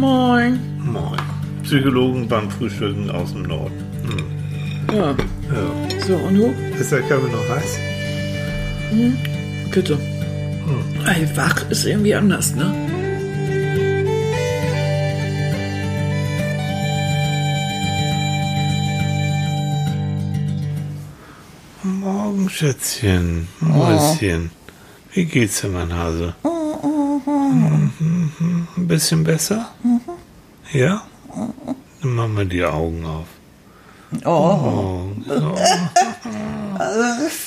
Moin. Moin. Psychologen beim Frühstücken aus dem Norden. Hm. Ja. Ja. So, und du? Ist der Kaffee noch heiß? Bitte. Ey, wach ist irgendwie anders, ne? Morgen, Schätzchen. Mäuschen. Wie geht's dir, mein Hase? Mhm. Ein bisschen besser? Ja? Dann machen wir die Augen auf. Oh, Oh, oh. es ist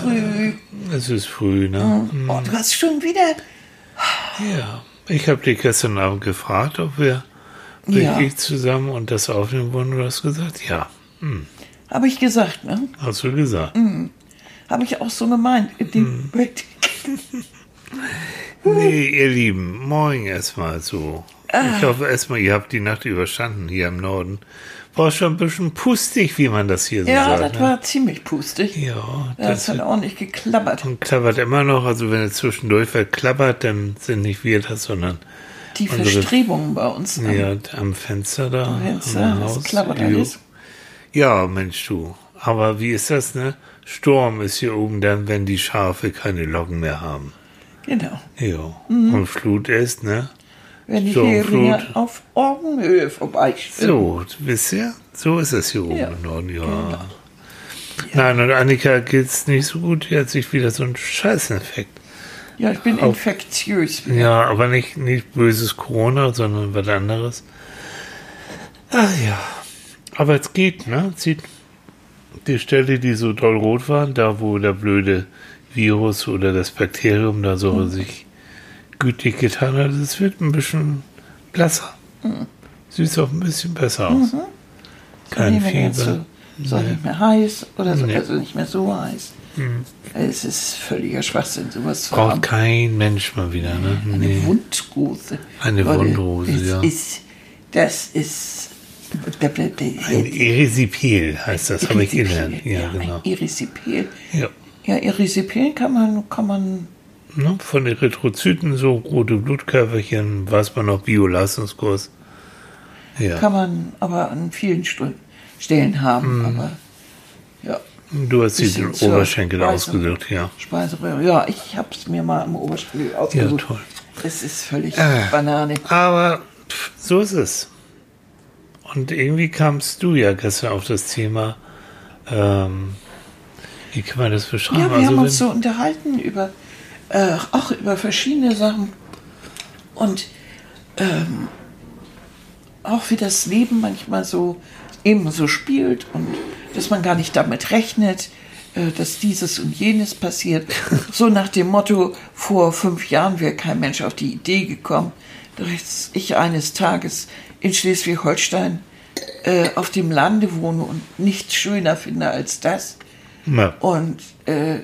früh. Es ist früh, ne? Oh, du hast schon wieder. Ja. Ich habe dich gestern Abend gefragt, ob wir Ja. wirklich zusammen und das aufnehmen wollen. Du hast gesagt, ja. Hm. Habe ich gesagt, ne? Hast du gesagt. Habe ich auch so gemeint. In dem Bett. Nee, ihr Lieben, morgen erstmal so. Ich hoffe erstmal, ihr habt die Nacht überstanden hier im Norden. War schon ein bisschen pustig, wie man das hier so Ja, sagt. das ne? war ziemlich pustig. Ja, Das das hat ordentlich geklappert. und klappert immer noch. Also wenn es zwischendurch verklappert, dann sind nicht wir das, sondern Die Verstrebungen bei uns. ne? ja, am Fenster da. Am am Fenster, das Haus. klappert Jo. alles. Ja, Mensch, du. Aber wie ist das, ne? Sturm ist hier oben dann, wenn die Schafe keine Locken mehr haben. Genau. Ja. Mhm. Und Flut ist, ne? Wenn die Sturmflut. Heringe auf Augenhöhe vorbei So, wisst ihr? So ist es hier oben Ja. im Norden, ja. Nein, und Annika geht's nicht so gut. Die hat sich wieder so einen Scheißinfekt. Ja, ich bin Auf- infektiös. Ja, aber nicht, nicht böses Corona, sondern was anderes. Ach ja. Aber es geht, ne? Sieht die Stelle, die so doll rot war, da wo der blöde Virus oder das Bakterium da so Mhm. sich gütig getan hat, es wird ein bisschen blasser. Mhm. Sieht auch ein bisschen besser aus. Kein mehr ganz Fieber. So, so nicht mehr heiß oder so, Nee. also nicht mehr so heiß. Es ist völliger Schwachsinn, sowas zu Braucht haben. kein Mensch mal wieder, ne? Eine Nee. Wundrose. Eine Leute, Wundrose, das ja. Ist, das ist. Ein Erisipel heißt das, habe ich gelernt. Ja, genau. Erisipel. Ja. Ja, Erisipel kann man, kann man, Ne, von Erythrozyten, so rote Blutkörperchen, weiß man noch, Bio-Leistungskurs. Ja. kann man aber an vielen Stu- Stellen haben. Mhm. Aber ja, Du hast bisschen zur Oberschenkel ausgedrückt, ja. Speiseröhre. Ja, ich habe es mir mal am Oberspiegel Ja, ausgesucht. toll. Es ist völlig Äh. Banane. Aber pff, so ist es. Und irgendwie kamst du ja gestern auf das Thema, ähm, wie kann man das beschreiben? Ja, wir also haben uns so unterhalten über äh, auch über verschiedene Sachen und ähm, auch wie das Leben manchmal so eben so spielt und dass man gar nicht damit rechnet, äh, dass dieses und jenes passiert. So nach dem Motto, vor fünf Jahren wäre kein Mensch auf die Idee gekommen, dass ich eines Tages in Schleswig-Holstein äh, auf dem Lande wohne und nichts schöner finde als das Na, und äh,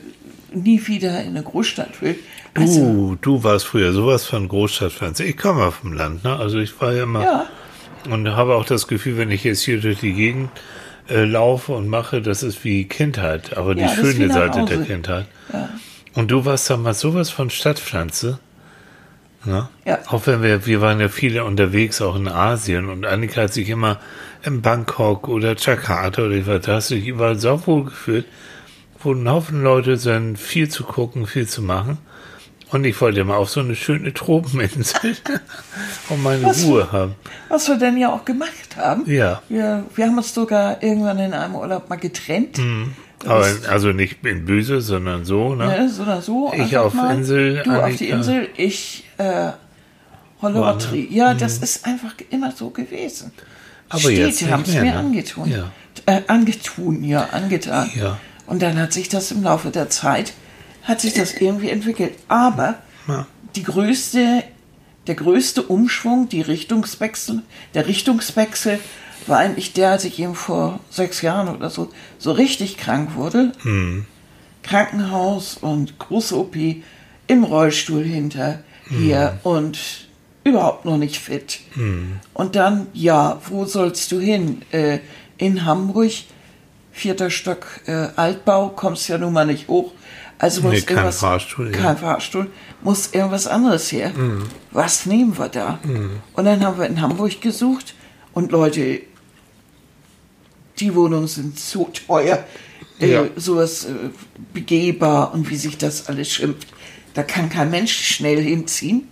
nie wieder in eine Großstadt will. Also, du, du warst früher sowas von Großstadtfans. Ich komme auf dem Land, ne? Also ich war ja immer ja, und habe auch das Gefühl, wenn ich jetzt hier durch die Gegend äh, laufe und mache, das ist wie Kindheit, aber die Ja, wie schöne Seite der Kindheit. ja, Und du warst damals sowas von Stadtpflanze. Ne? Ja. Auch wenn wir, wir waren ja viele unterwegs, auch in Asien. Und Annika hat sich immer in Bangkok oder Jakarta oder ich weiß, da hast du dich überall so wohl gefühlt, wo ein Haufen Leute sind, viel zu gucken, viel zu machen. Und ich wollte mal auf so eine schöne Tropeninsel und meine Was? Ruhe haben. was wir dann ja auch gemacht haben. Ja. Wir, wir haben uns sogar irgendwann in einem Urlaub mal getrennt. Mhm. Aber also nicht in böse, sondern so, ne? Ne, so oder so. Ich auf mal. Insel, Du auf die Annika- Insel, ich äh, Hollerotri. Ja, das ist einfach immer so gewesen. Mhm. Aber jetzt Städte nicht haben es mir ne? angetun. Ja. Äh, angetun, ja, angetan. Ja. Und dann hat sich das im Laufe der Zeit, hat sich das irgendwie entwickelt. Aber Ja. die größte, der größte Umschwung, die Richtungswechsel, der Richtungswechsel war eigentlich der, als ich eben vor sechs Jahren oder so so richtig krank wurde. Krankenhaus und große OP im Rollstuhl hinter hier und überhaupt noch nicht fit. Und dann, ja, wo sollst du hin? Äh, in Hamburg, vierter Stock äh, Altbau, kommst ja nun mal nicht hoch. Also muss Nee, kein irgendwas, Fahrstuhl, ja. kein Fahrstuhl, muss irgendwas anderes her. Mhm. Was nehmen wir da? Und dann haben wir in Hamburg gesucht und Leute, die Wohnungen sind so teuer, äh, Ja. sowas äh, begehbar und wie sich das alles schimpft. Da kann kein Mensch schnell hinziehen.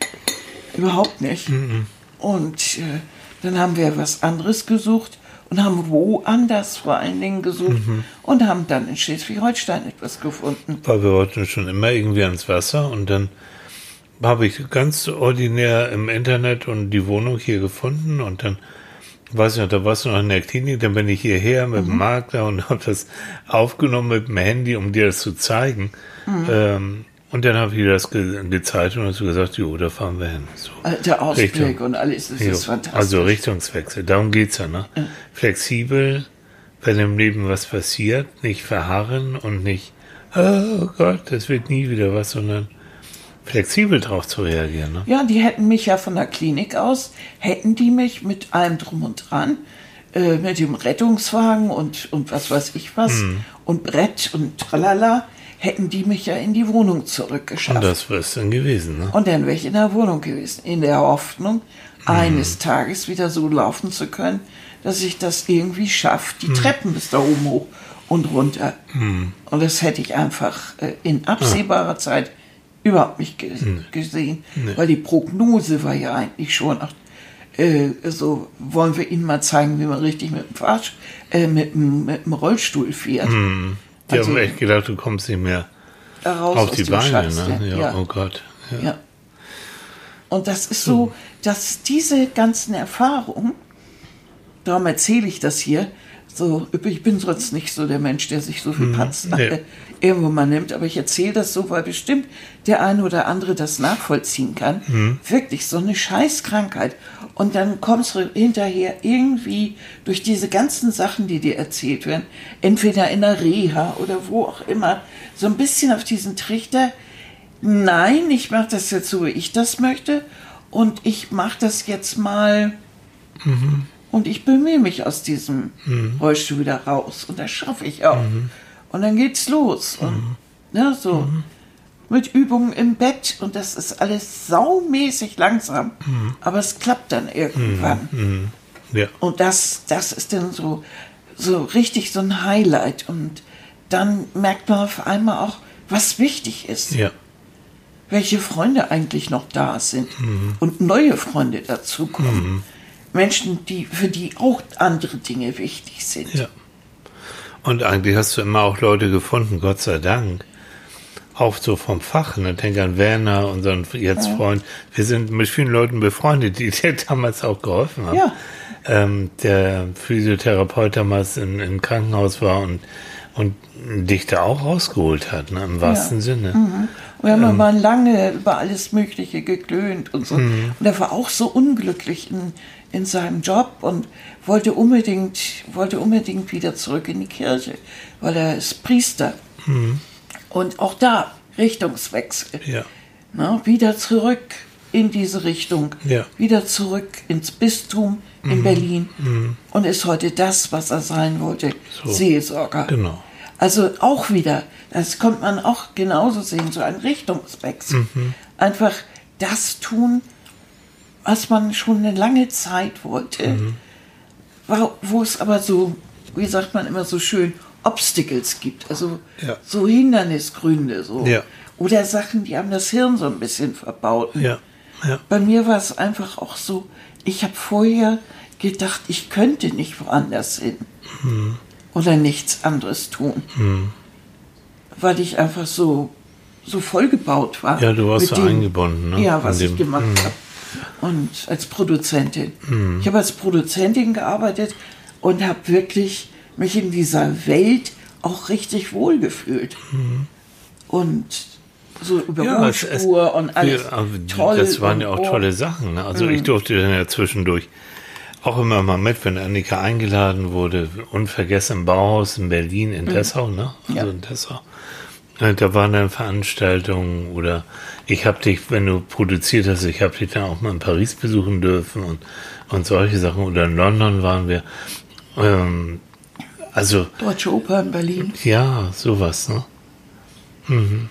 Überhaupt nicht. Mhm. Und äh, dann haben wir was anderes gesucht und haben woanders vor allen Dingen gesucht Mhm. und haben dann in Schleswig-Holstein etwas gefunden. weil wir wollten schon immer irgendwie ans Wasser und dann habe ich ganz ordinär im Internet und die Wohnung hier gefunden und dann weiß ich noch, da warst du noch in der Klinik, dann bin ich hierher mit dem Makler und habe das aufgenommen mit dem Handy, um dir das zu zeigen. Ähm, und dann habe ich dir das ge gezeigt und hast du gesagt, jo, da fahren wir hin. So. Äh, Der Ausblick Richtung. und alles, das Jo, ist fantastisch. Also Richtungswechsel, darum geht's ja, ne? Flexibel, wenn im Leben was passiert, nicht verharren und nicht, oh Gott, das wird nie wieder was, sondern flexibel drauf zu reagieren, ne? Ja, die hätten mich ja von der Klinik aus, hätten die mich mit allem drum und dran, äh, mit dem Rettungswagen und, und was weiß ich was Hm. und Brett und tralala, hätten die mich ja in die Wohnung zurückgeschafft. Und das wäre es dann gewesen, ne? Und dann wäre ich in der Wohnung gewesen, in der Hoffnung, Hm. eines Tages wieder so laufen zu können, dass ich das irgendwie schaffe, Hm. die Treppen bis da oben hoch und runter. Und das hätte ich einfach äh, in absehbarer Ah. Zeit überhaupt nicht ge gesehen, weil die Prognose war ja eigentlich schon, ach, äh, so wollen wir Ihnen mal zeigen, wie man richtig mit dem, Fahrsch äh, mit, dem, mit dem Rollstuhl fährt. Die Also- haben echt gedacht, du kommst nicht mehr auf die Beine, Scheiß, ne? Ja, oh Gott. Ja. Ja. Und das ist so, dass diese ganzen Erfahrungen, darum erzähle ich das hier, so, ich bin sonst nicht so der Mensch, der sich so viel Patz nee. irgendwo mal nimmt, aber ich erzähle das so, weil bestimmt der eine oder andere das nachvollziehen kann. Wirklich so eine Scheißkrankheit. Und dann kommst du hinterher irgendwie durch diese ganzen Sachen, die dir erzählt werden, entweder in der Reha oder wo auch immer, so ein bisschen auf diesen Trichter, nein, ich mache das jetzt so, wie ich das möchte. Und ich mache das jetzt mal und ich bemühe mich aus diesem Rollstuhl wieder raus. Und das schaffe ich auch. Und dann geht's los und ne, so mit Übungen im Bett und das ist alles saumäßig langsam, aber es klappt dann irgendwann. Mhm. Ja. Und das, das ist dann so, so richtig so ein Highlight. Und dann merkt man auf einmal auch, was wichtig ist. Ja. Welche Freunde eigentlich noch da sind. Und neue Freunde dazukommen. Menschen, die, für die auch andere Dinge wichtig sind. Ja. Und eigentlich hast du immer auch Leute gefunden, Gott sei Dank. Auch so vom Fach. Ne? Denk an Werner, unseren jetzt Freund. Wir sind mit vielen Leuten befreundet, die dir damals auch geholfen haben. Ja. Ähm, der Physiotherapeut damals in, im Krankenhaus war und, und dich da auch rausgeholt hat, ne? im wahrsten Sinne. Wir Ähm. haben mal lange über alles Mögliche geklönt und so. Mhm. Und er war auch so unglücklich in, in seinem Job und wollte unbedingt, wollte unbedingt wieder zurück in die Kirche, weil er ist Priester. Mhm. Und auch da Richtungswechsel. Ja. Na, wieder zurück in diese Richtung. Ja. Wieder zurück ins Bistum Mhm. in Berlin. Und ist heute das, was er sein wollte. So. Seelsorger. Genau. Also auch wieder, das kommt man auch genauso sehen, so ein Richtungswechsel. Mhm. Einfach das tun, was man schon eine lange Zeit wollte, Mhm. wo- wo es aber so, wie sagt man immer so schön, Obstacles gibt, also Ja. so Hindernisgründe, so. Ja. Oder Sachen, die haben das Hirn so ein bisschen verbaut. Ja. Ja. Bei mir war es einfach auch so, ich habe vorher gedacht, ich könnte nicht woanders hin Mhm. Oder nichts anderes tun, weil ich einfach so, so vollgebaut war. Ja, du warst so dem- eingebunden, ne? Ja, was ich gemacht Mhm. habe. Und als Produzentin. Ich habe als Produzentin gearbeitet und habe wirklich mich in dieser Welt auch richtig wohlgefühlt. Und so über. Ja, es- es- und alles Ja, toll. Das waren ja auch oh. tolle Sachen. Ne? Also ich durfte dann ja zwischendurch auch immer mal mit, wenn Annika eingeladen wurde, unvergessen im Bauhaus in Berlin, in Dessau, ne? Also Mhm. Ja. in Dessau. Äh, Da waren dann Veranstaltungen oder ich habe dich, wenn du produziert hast, ich habe dich dann auch mal in Paris besuchen dürfen und, und solche Sachen. Oder in London waren wir. Ähm, also Deutsche Oper in Berlin. ja, sowas, ne? Mhm.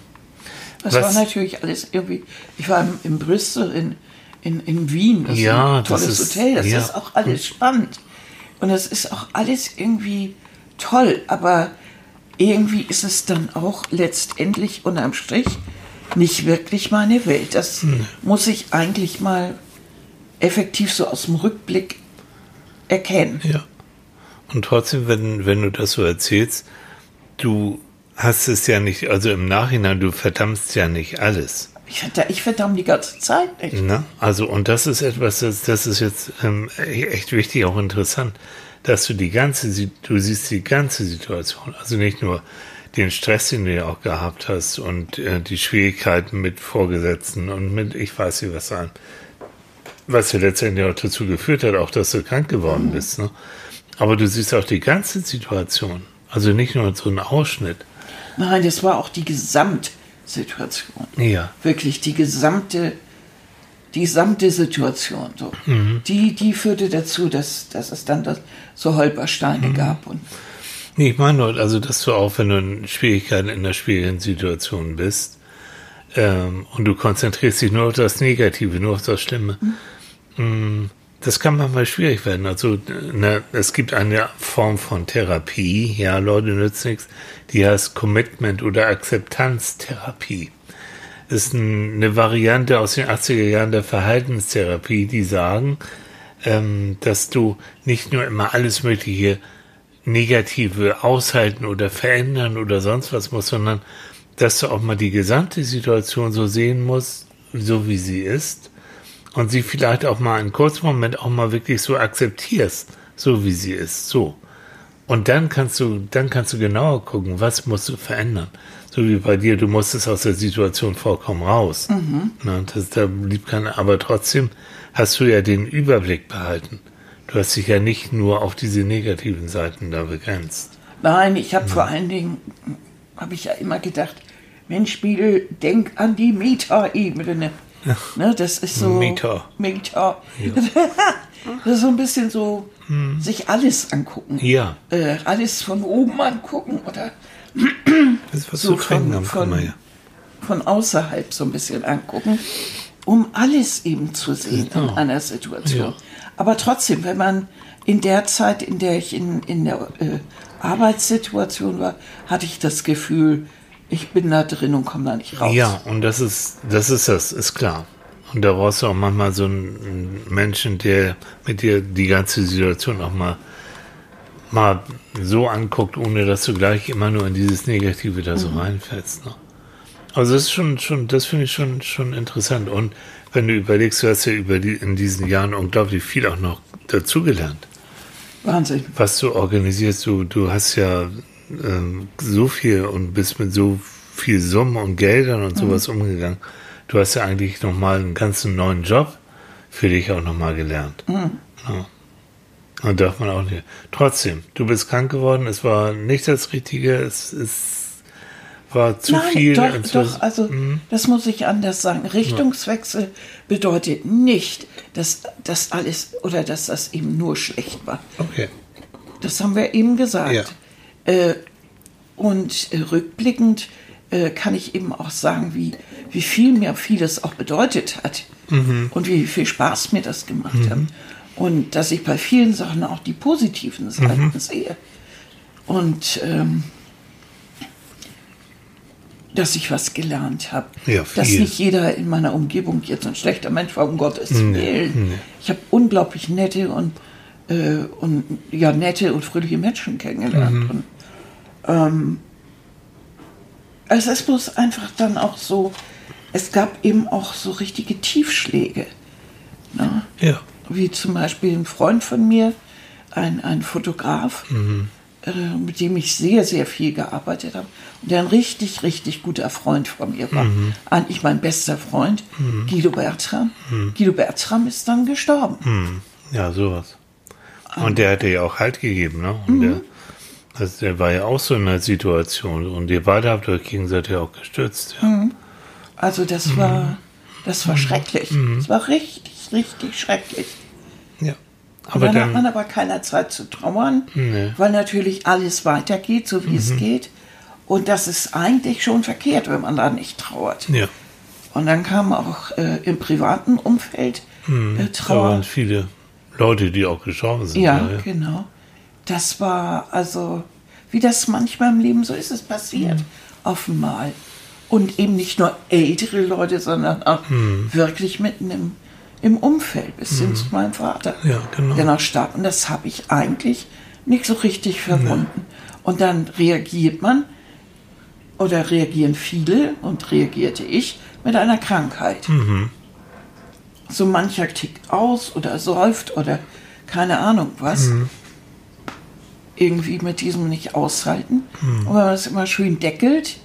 Das Was- war natürlich alles irgendwie. Ich war im, im Bristol in, in, in Wien. Das Ja, ist ein tolles das ist- Hotel. Das ja. ist auch alles spannend. Und es ist auch alles irgendwie toll. Aber irgendwie ist es dann auch letztendlich unterm Strich nicht wirklich meine Welt. Das Hm. muss ich eigentlich mal effektiv so aus dem Rückblick erkennen. Ja. Und trotzdem, wenn, wenn du das so erzählst, du hast es ja nicht, also im Nachhinein, du verdammst ja nicht alles. Ich, verda- ich verdamme die ganze Zeit nicht. Ne? Also, und das ist etwas, das, das ist jetzt ähm, echt wichtig, auch interessant, dass du die ganze, du siehst die ganze Situation, also nicht nur den Stress, den du ja auch gehabt hast und äh, die Schwierigkeiten mit Vorgesetzten und mit, ich weiß nicht was an, was ja letztendlich auch dazu geführt hat, auch dass du krank geworden bist. Ne? Aber du siehst auch die ganze Situation, also nicht nur so einen Ausschnitt. Nein, das war auch die Gesamtsituation. Ja. Wirklich die gesamte, die gesamte Situation. So. Mhm. Die, die führte dazu, dass, dass es dann das, so Holpersteine gab. Und Nee, ich meine also, dass du auch, wenn du in Schwierigkeiten in einer schwierigen Situation bist, ähm, und du konzentrierst dich nur auf das Negative, nur auf das Schlimme, mm, das kann manchmal schwierig werden. Also, ne, es gibt eine Form von Therapie, ja, Leute nützt nichts, die heißt Commitment oder Akzeptanztherapie. Das ist ein, eine Variante aus den 80er Jahren der Verhaltenstherapie, die sagen, ähm, dass du nicht nur immer alles Mögliche Negative aushalten oder verändern oder sonst was musst, sondern dass du auch mal die gesamte Situation so sehen musst, so wie sie ist und sie vielleicht auch mal einen kurzen Moment auch mal wirklich so akzeptierst, so wie sie ist, so. Und dann kannst du, dann kannst du genauer gucken, was musst du verändern. So wie bei dir, du musstest aus der Situation vollkommen raus. Na, das, da blieb keine, aber trotzdem hast du ja den Überblick behalten. Du hast dich ja nicht nur auf diese negativen Seiten da begrenzt. nein, ich habe vor allen Dingen, habe ich ja immer gedacht, Mensch, Spiegel, denk an die Meta-Ebene. Ne, das ist so. Meta. Meta. das ist so ein bisschen so, sich alles angucken. Ja, Äh, alles von oben angucken oder das ist was so von, am von, Kammer, ja. von außerhalb so ein bisschen angucken, um alles eben zu sehen in Genau. einer Situation. Ja. Aber trotzdem, wenn man in der Zeit, in der ich in, in der äh, Arbeitssituation war, hatte ich das Gefühl, ich bin da drin und komme da nicht raus. Ja, und das ist, das ist das, ist klar. Und da brauchst du auch manchmal so einen Menschen, der mit dir die ganze Situation auch mal, mal so anguckt, ohne dass du gleich immer nur in dieses Negative da so reinfällst. Ne? Also das ist schon, schon, das finde ich schon, schon interessant. Und wenn du überlegst, du hast ja über die, in diesen Jahren unglaublich viel auch noch dazugelernt. Wahnsinn. was du organisierst, du, du hast ja ähm, so viel und bist mit so viel Summen und Geldern und sowas umgegangen. Du hast ja eigentlich nochmal einen ganzen neuen Job für dich auch nochmal gelernt. Ja. Und darf man auch nicht. Trotzdem, du bist krank geworden, es war nicht das Richtige, es, es war zu Nein, viel. doch, doch, also das muss ich anders sagen. Richtungswechsel bedeutet nicht, dass das alles oder dass das eben nur schlecht war. Okay. Das haben wir eben gesagt. Ja. Äh, und äh, rückblickend äh, kann ich eben auch sagen, wie, wie viel mir vieles auch bedeutet hat Mhm. und wie viel Spaß mir das gemacht hat. Und dass ich bei vielen Sachen auch die positiven Seiten Mhm. sehe. Und ähm, dass ich was gelernt habe. Ja, dass nicht jeder in meiner Umgebung jetzt ein schlechter Mensch war, um Gottes Willen. Ich habe unglaublich nette und, äh, und ja, nette und fröhliche Menschen kennengelernt. Und, ähm, also es ist bloß einfach dann auch so, es gab eben auch so richtige Tiefschläge. Ne? Ja. Wie zum Beispiel ein Freund von mir, ein, ein Fotograf, äh, mit dem ich sehr, sehr viel gearbeitet habe. Und der ein richtig, richtig guter Freund von mir war. Eigentlich mein bester Freund, Guido Bertram. Guido Bertram ist dann gestorben. Hm. Ja, sowas. Und der hat dir ja auch Halt gegeben, ne? Und der, also der war ja auch so in einer Situation. Und ihr beide habt euch gegenseitig auch gestützt. Ja. Also das war, das war schrecklich. Es war richtig, richtig schrecklich. ja. Aber Aber dann, hat man dann, aber keiner Zeit zu trauern, Nee. weil natürlich alles weitergeht, so wie es geht. Und das ist eigentlich schon verkehrt, wenn man da nicht trauert. Ja. Und dann kam auch äh, im privaten Umfeld äh, Da Trauer. waren viele Leute, die auch gestorben sind. Ja, genau. Das war also, wie das manchmal im Leben so ist, es passiert offenbar. Und eben nicht nur ältere Leute, sondern auch wirklich mitten im, im Umfeld, bis hin zu meinem Vater, Ja, genau. der noch starb. Und das habe ich eigentlich nicht so richtig verwunden. Und dann reagiert man, oder reagieren viele, und reagierte ich, mit einer Krankheit. So mancher tickt aus oder säuft oder keine Ahnung was. Irgendwie mit diesem nicht aushalten. Und wenn man das immer schön deckelt,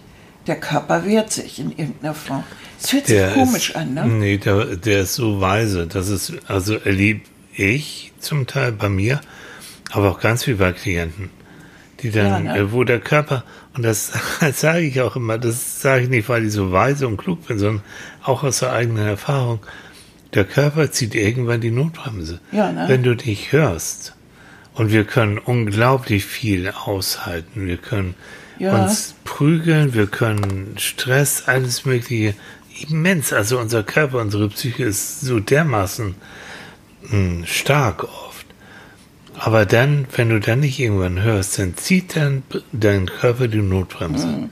der Körper wehrt sich in irgendeiner Form. Es fühlt sich komisch ist, an, ne? Nee, der, der ist so weise. Das ist, also erlebe ich zum Teil bei mir, aber auch ganz viel bei Klienten, die dann, Ja, ne? äh, wo der Körper, und das, das sage ich auch immer, das sage ich nicht, weil ich so weise und klug bin, sondern auch aus der eigenen Erfahrung. Der Körper zieht irgendwann die Notbremse. Ja, ne? Wenn du dich hörst. Und wir können unglaublich viel aushalten. Wir können Ja. uns prügeln, wir können Stress, alles Mögliche immens. Also unser Körper, unsere Psyche ist so dermaßen mh, stark oft. Aber dann, wenn du dann nicht irgendwann hörst, dann zieht dein, dein Körper die Notbremse.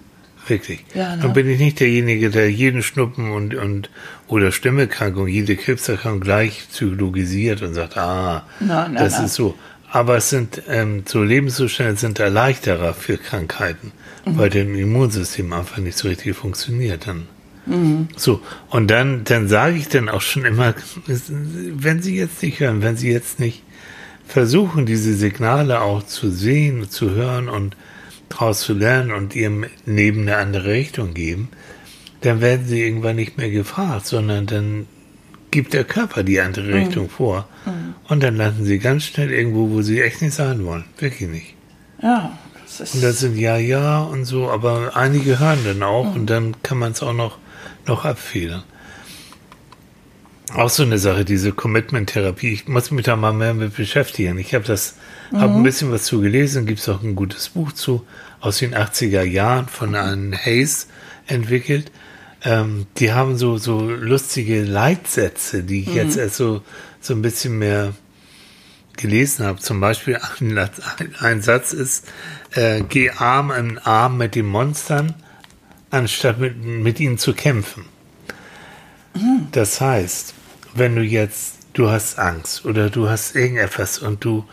Wirklich. Mhm. Ja, ne? Dann bin ich nicht derjenige, der jeden Schnuppen und, und oder Stimmerkrankung, jede Krebserkrankung gleich psychologisiert und sagt, ah, Nein, nein, das nein. ist so. Aber es sind ähm, so Lebenszustände sind Erleichterer für Krankheiten, Mhm. weil dein Immunsystem einfach nicht so richtig funktioniert dann. Mhm. So, und dann, dann sage ich dann auch schon immer, wenn Sie jetzt nicht hören, wenn Sie jetzt nicht versuchen, diese Signale auch zu sehen, zu hören und daraus zu lernen und Ihrem Leben eine andere Richtung geben, dann werden Sie irgendwann nicht mehr gefragt, sondern dann gibt der Körper die andere Richtung vor. Und dann landen Sie ganz schnell irgendwo, wo Sie echt nicht sein wollen. Wirklich nicht. Ja, das ist. Und das sind ja, ja und so, aber einige hören dann auch und dann kann man es auch noch, noch abfedern. Auch so eine Sache, diese Commitment-Therapie. Ich muss mich da mal mehr mit beschäftigen. Ich habe das, habe ein bisschen was zu gelesen, gibt es auch ein gutes Buch zu, aus den 80er Jahren von einem Hayes entwickelt. Ähm, die haben so, so lustige Leitsätze, die ich jetzt erst so, so ein bisschen mehr gelesen habe. Zum Beispiel ein, ein, ein Satz ist, äh, geh Arm in Arm mit den Monstern, anstatt mit, mit ihnen zu kämpfen. Das heißt, wenn du jetzt, du hast Angst oder du hast irgendetwas und du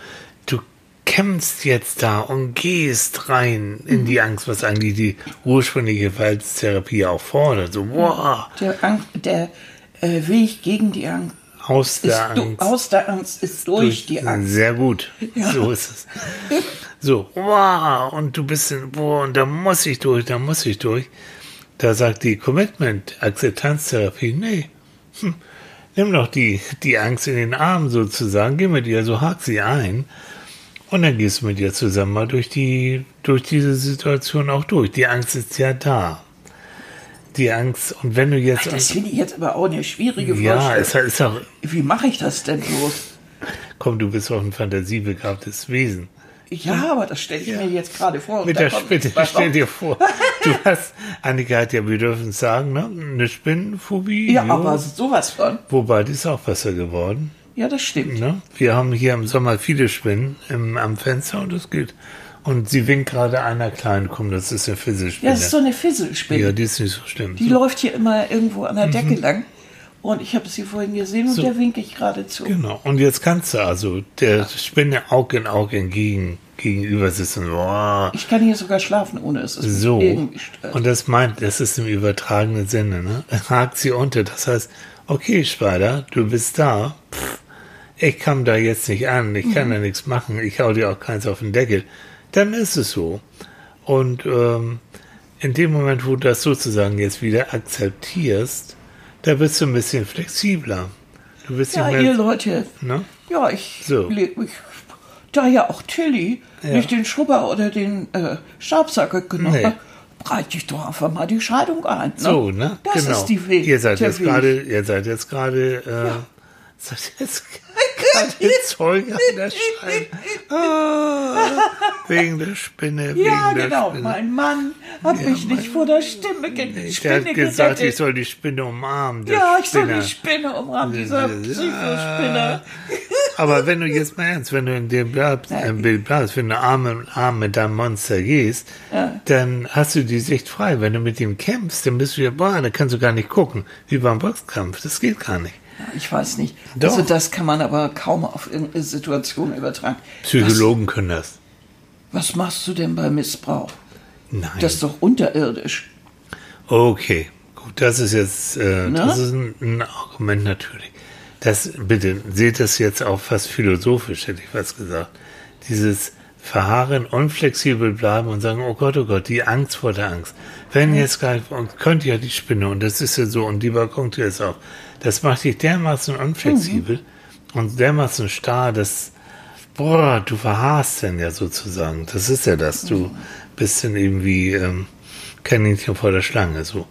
kämpfst jetzt da und gehst rein in die Angst, was eigentlich die ursprüngliche Verhaltenstherapie auch fordert. So, wow, der, Ang der äh, Weg gegen die Angst aus ist der du, Angst. aus der Angst ist durch, die Angst. Sehr gut. So ist es. So, wow, und du bist in, boah, und da muss ich durch, da muss ich durch. Da sagt die Commitment-Akzeptanztherapie, nee, hm, nimm doch die, die Angst in den Arm sozusagen, geh mit ihr, so hak sie ein. Und dann gehst du mit ihr zusammen mal durch die, durch diese Situation auch durch. Die Angst ist ja da. Die Angst, und wenn du jetzt, Das finde ich jetzt aber auch eine schwierige ja, Vorstellung. es ist auch, Wie mache ich das denn bloß? komm, du bist auch ein fantasiebegabtes Wesen. Ja, aber das stelle ich mir jetzt gerade vor. Mit der Spinne, stell dir vor, du hast, Annika hat ja, wir dürfen es sagen, ne? eine Spinnenphobie. Ja, jo. aber sowas von. Wobei, die ist auch besser geworden. Ja, das stimmt. Ne? Wir haben hier im Sommer viele Spinnen im, am Fenster und das geht. Und sie winkt gerade einer kleinen, komm, das ist eine Fisselspinne. Ja, das ist so eine Fisselspinne. ja, die ist nicht so schlimm. Die so, läuft hier immer irgendwo an der Decke lang. Und ich habe sie vorhin gesehen und So. der winke ich gerade zu. genau. Und jetzt kannst du also der Spinne Auge in Auge entgegen, gegenüber sitzen. Boah. Ich kann hier sogar schlafen, ohne es ist So. irgendwie stört. Und das meint, das ist im übertragenen Sinne, ne? Hakt sie unter. Das heißt, okay, Spider, du bist da. Pff, ich kam da jetzt nicht an, ich kann da nichts machen, ich hau dir auch keins auf den Deckel. Dann ist es so. Und ähm, in dem Moment, wo du das sozusagen jetzt wieder akzeptierst, da bist du ein bisschen flexibler. Du bist ja, nicht ihr mehr, Leute. ne? Ja, ich So. mich. Da ja auch Tilly Ja. nicht den Schrubber oder den äh, Stabsacker genommen Nee. hat, breite ich doch einfach mal die Scheidung ein. Ne? So, ne? Das genau. ist die Weg. Ihr seid jetzt gerade, ihr seid jetzt gerade, äh, seid jetzt keine Zeuge an der Scheibe. Ah, wegen der Spinne, wegen Ja, genau. Spinne. Mein Mann hat mich nicht vor der Stimme ge Der Spinne hat gesagt, gerettet. ich soll die Spinne umarmen. Ja, ich soll Spinner. die Spinne umrahmen, dieser Psychospinner. Aber wenn du jetzt mal ernst, wenn du in dem bleibst, Ja. im Bild bleibst, wenn du Arm in Arm mit deinem Monster gehst, Ja. dann hast du die Sicht frei. Wenn du mit ihm kämpfst, dann bist du ja, boah, dann kannst du gar nicht gucken, wie beim Boxkampf. Das geht gar nicht. Ich weiß nicht. Doch. Also das kann man aber kaum auf irgendeine Situation übertragen. Psychologen können das. Was, was machst du denn bei Missbrauch? Nein. Das ist doch unterirdisch. Okay, gut, das ist jetzt, äh, Ne? das ist ein, ein Argument natürlich. Das, bitte, seht das jetzt auch fast philosophisch, hätte ich was gesagt. Dieses Verharren, unflexibel bleiben und sagen, oh Gott, oh Gott, die Angst vor der Angst. Wenn jetzt gleich, und könnte ja die Spinne, und das ist ja so, und die Balkontür ist auch, das macht dich dermaßen unflexibel und dermaßen starr, dass, boah, du verharrst dann ja sozusagen. Das ist ja das, du bist dann irgendwie, ähm, Kaninchen vor der Schlange, so.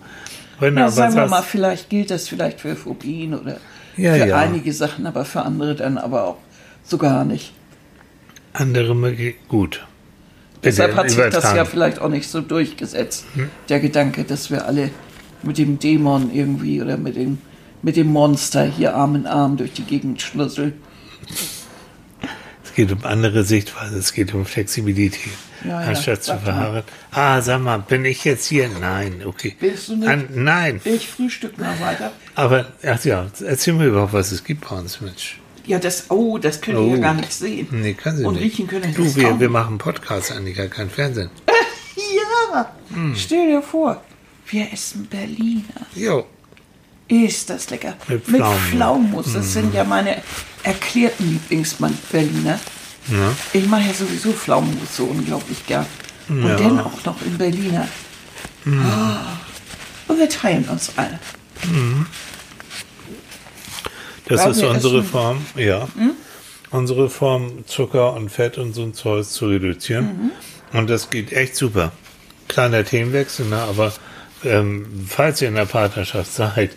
Wenn aber sagen wir mal, vielleicht gilt das vielleicht für Phobien oder Ja, für ja. einige Sachen, aber für andere dann aber auch so gar nicht. Andere möge- gut. Deshalb hat sich das ja vielleicht auch nicht so durchgesetzt, der Gedanke, dass wir alle mit dem Dämon irgendwie oder mit dem, mit dem Monster hier Arm in Arm durch die Gegend schlüsseln. Es geht um andere Sichtweise, es geht um Flexibilität. Ja, ja, anstatt zu doch mal. verharren. Ah, sag mal, bin ich jetzt hier? Nein, okay. Willst du nicht? An, nein, Ich frühstück mal weiter. aber, ach ja, erzähl mir überhaupt, was es gibt bei uns, Mensch. Ja, das, oh, das könnt ihr Oh. ja gar nicht sehen. Nee, kann sie Und nicht. riechen können Du, das wir, wir machen Podcasts, Annika, kein Fernsehen. Ja, stell dir vor, wir essen Berliner. Jo, Ist das lecker. Mit Mit Pflaumenmus. Das sind ja meine erklärten Lieblingsberliner. ja. Ich mache ja sowieso Pflaumenmus so unglaublich gern. Und Ja. dann auch noch in Berliner. Ah. Und wir teilen uns alle. Das Ja, ist unsere essen- Form, ja. Unsere Form, Zucker und Fett und so ein Zeug zu reduzieren. Und das geht echt super. Kleiner Themenwechsel, ne? aber ähm, falls ihr in der Partnerschaft seid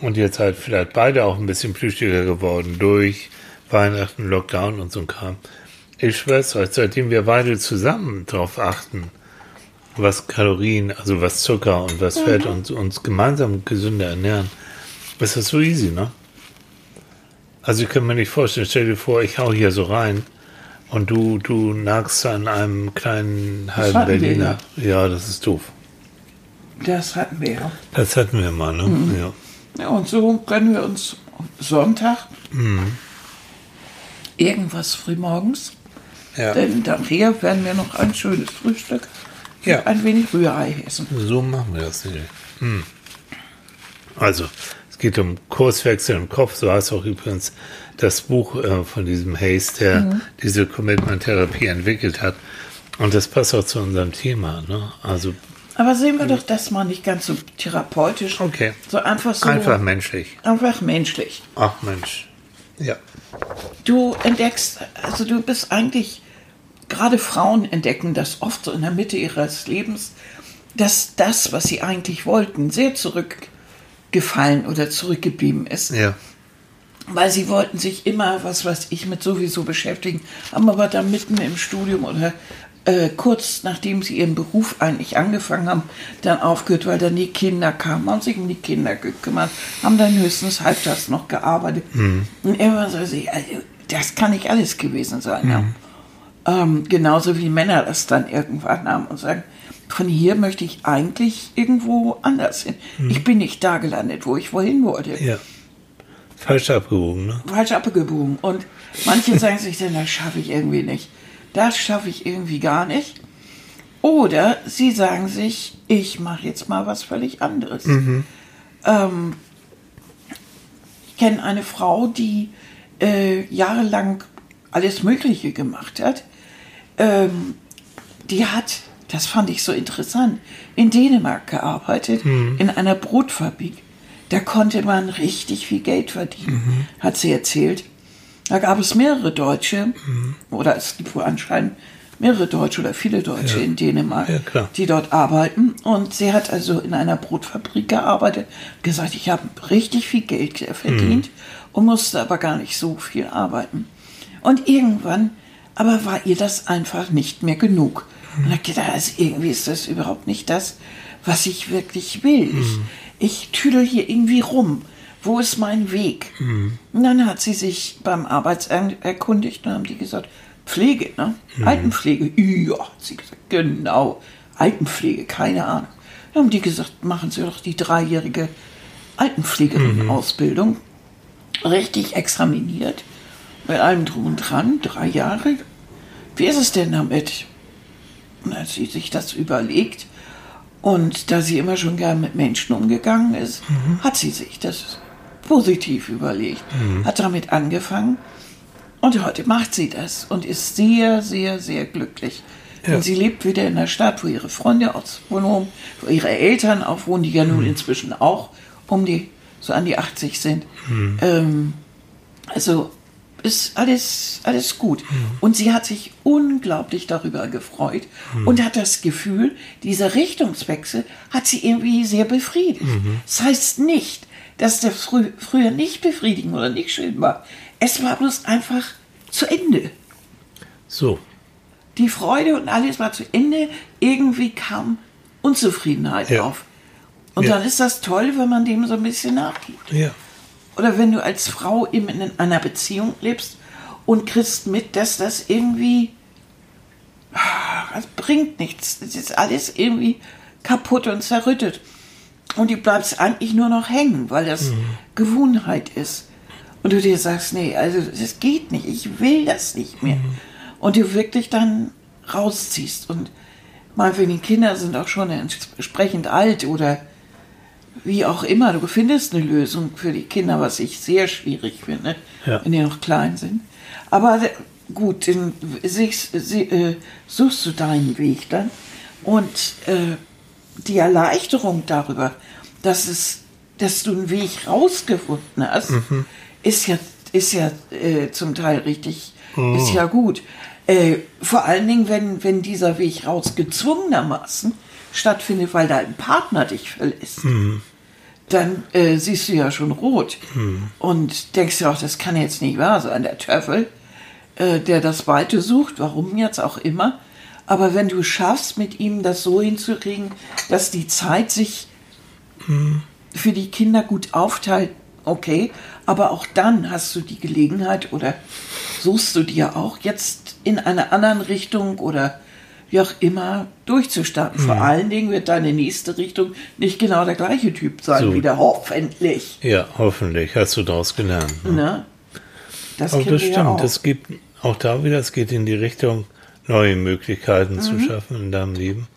und ihr seid vielleicht beide auch ein bisschen plüschiger geworden durch Weihnachten, Lockdown und so ein Kram. Ich schwör's euch, seitdem wir beide zusammen drauf achten, was Kalorien, also was Zucker und was Fett und uns gemeinsam gesünder ernähren, ist das so easy, ne? Also ich kann mir nicht vorstellen, stell dir vor, ich hau hier so rein und du, du nagst an einem kleinen halben Berliner. Ja, das ist doof. Das hatten wir ja. Das hatten wir mal, ne? Mhm. Ja. Ja, und so gönnen wir uns Sonntag irgendwas frühmorgens. Ja. Denn nachher werden wir noch ein schönes Frühstück Ja. ein wenig Rührei essen. So machen wir das nicht. Hm. Also, es geht um Kurswechsel im Kopf. So heißt auch übrigens das Buch äh, von diesem Hayes, der Mhm. diese Commitment-Therapie entwickelt hat. Und das passt auch zu unserem Thema. Ne? Also, Aber sehen wir doch das mal nicht ganz so therapeutisch. Okay. So einfach so. einfach menschlich. Einfach menschlich. Ach Mensch. Ja. Du entdeckst, also du bist eigentlich, gerade Frauen entdecken das oft so in der Mitte ihres Lebens, dass das, was sie eigentlich wollten, sehr zurückgefallen oder zurückgeblieben ist. Ja. Weil sie wollten sich immer, was weiß ich, mit sowieso beschäftigen, haben aber dann mitten im Studium oder äh, kurz nachdem sie ihren Beruf eigentlich angefangen haben, dann aufgehört, weil dann die Kinder kamen, haben sich um die Kinder gekümmert, haben dann höchstens halbtags noch gearbeitet. Und irgendwann so, sie, also, das kann nicht alles gewesen sein. Ja. Ähm, genauso wie Männer das dann irgendwann haben und sagen, von hier möchte ich eigentlich irgendwo anders hin. Ich bin nicht da gelandet, wo ich wohin wollte Ja. Falsch abgewogen, ne? falsch abgebogen. Und manche sagen sich dann, das schaffe ich irgendwie nicht. Das schaffe ich irgendwie gar nicht. Oder sie sagen sich, ich mache jetzt mal was völlig anderes. Ähm, ich kenne eine Frau, die äh, jahrelang alles Mögliche gemacht hat. Ähm, die hat, das fand ich so interessant, in Dänemark gearbeitet, in einer Brotfabrik. Da konnte man richtig viel Geld verdienen, hat sie erzählt. Da gab es mehrere Deutsche, oder es gibt wohl anscheinend mehrere Deutsche oder viele Deutsche Ja. in Dänemark, Ja, die dort arbeiten. Und sie hat also in einer Brotfabrik gearbeitet, gesagt, ich habe richtig viel Geld verdient und musste aber gar nicht so viel arbeiten. Und irgendwann aber war ihr das einfach nicht mehr genug. Und hat gedacht, also irgendwie ist das überhaupt nicht das, was ich wirklich will. Ich, ich tüdel hier irgendwie rum. Wo ist mein Weg? Und dann hat sie sich beim Arbeitsamt erkundigt und haben die gesagt, Pflege, ne? Altenpflege. Ja, hat sie gesagt, genau. Altenpflege, keine Ahnung. Dann haben die gesagt, machen Sie doch die dreijährige Altenpflegerin-Ausbildung. Richtig examiniert. Mit allem drum und dran, drei Jahre. Wie ist es denn damit? Und als sie sich das überlegt und da sie immer schon gern mit Menschen umgegangen ist, hat sie sich das positiv überlegt, hat damit angefangen und heute macht sie das und ist sehr, sehr, sehr glücklich. Ja. Und sie lebt wieder in der Stadt, wo ihre Freunde aus wohnen, wo ihre Eltern auch wohnen, die ja nun inzwischen auch um die, so an die 80 sind. Ähm, also ist alles, alles gut. Und sie hat sich unglaublich darüber gefreut und hat das Gefühl, dieser Richtungswechsel hat sie irgendwie sehr befriedigt. Das heißt nicht, dass der frü früher nicht befriedigend oder nicht schön war. Es war bloß einfach zu Ende. So. Die Freude und alles war zu Ende. Irgendwie kam Unzufriedenheit Ja. auf. Und Ja. dann ist das toll, wenn man dem so ein bisschen nachgibt. Ja. Oder wenn du als Frau eben in einer Beziehung lebst und kriegst mit, dass das irgendwie, ah, das bringt nichts. Das ist alles irgendwie kaputt und zerrüttet. Und du bleibst eigentlich nur noch hängen, weil das Gewohnheit ist. Und du dir sagst, nee, also das geht nicht, ich will das nicht mehr. Und du wirklich dann rausziehst. Und meinetwegen die Kinder sind auch schon entsprechend alt oder wie auch immer, du findest eine Lösung für die Kinder, was ich sehr schwierig finde, Ja. wenn die noch klein sind. Aber gut, dann äh, suchst du deinen Weg dann. Und äh, die Erleichterung darüber, dass, es, dass du einen Weg rausgefunden hast, ist ja, ist ja äh, zum Teil richtig, ist ja gut. Äh, vor allen Dingen, wenn, wenn dieser Weg raus gezwungenermaßen stattfindet, weil dein Partner dich verlässt dann äh, siehst du ja schon rot und denkst ja auch, das kann jetzt nicht wahr sein. Der Teufel, äh, der das Weite sucht, warum jetzt auch immer. Aber wenn du schaffst, mit ihm das so hinzukriegen, dass die Zeit sich für die Kinder gut aufteilt, okay, aber auch dann hast du die Gelegenheit oder suchst du dir auch jetzt in einer anderen Richtung oder wie auch immer durchzustarten. Vor allen Dingen wird deine nächste Richtung nicht genau der gleiche Typ sein So. wie der hoffentlich. Ja, hoffentlich hast du daraus gelernt. Ne? Ne? Das das wir ja stimmt. auch. Es gibt auch da wieder, es geht in die Richtung, neue Möglichkeiten Mhm. zu schaffen in deinem Leben.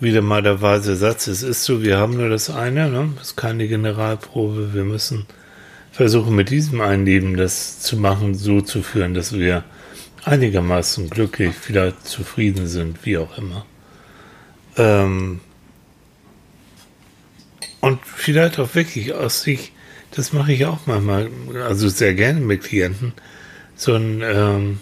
Wieder mal der weise Satz, es ist so, wir haben nur das eine, ne? es ist keine Generalprobe, wir müssen versuchen mit diesem einen Leben das zu machen, so zu führen, dass wir einigermaßen glücklich, vielleicht zufrieden sind, wie auch immer. Ähm, und vielleicht auch wirklich aus sich, das mache ich auch manchmal, also sehr gerne mit Klienten, so ein, ähm,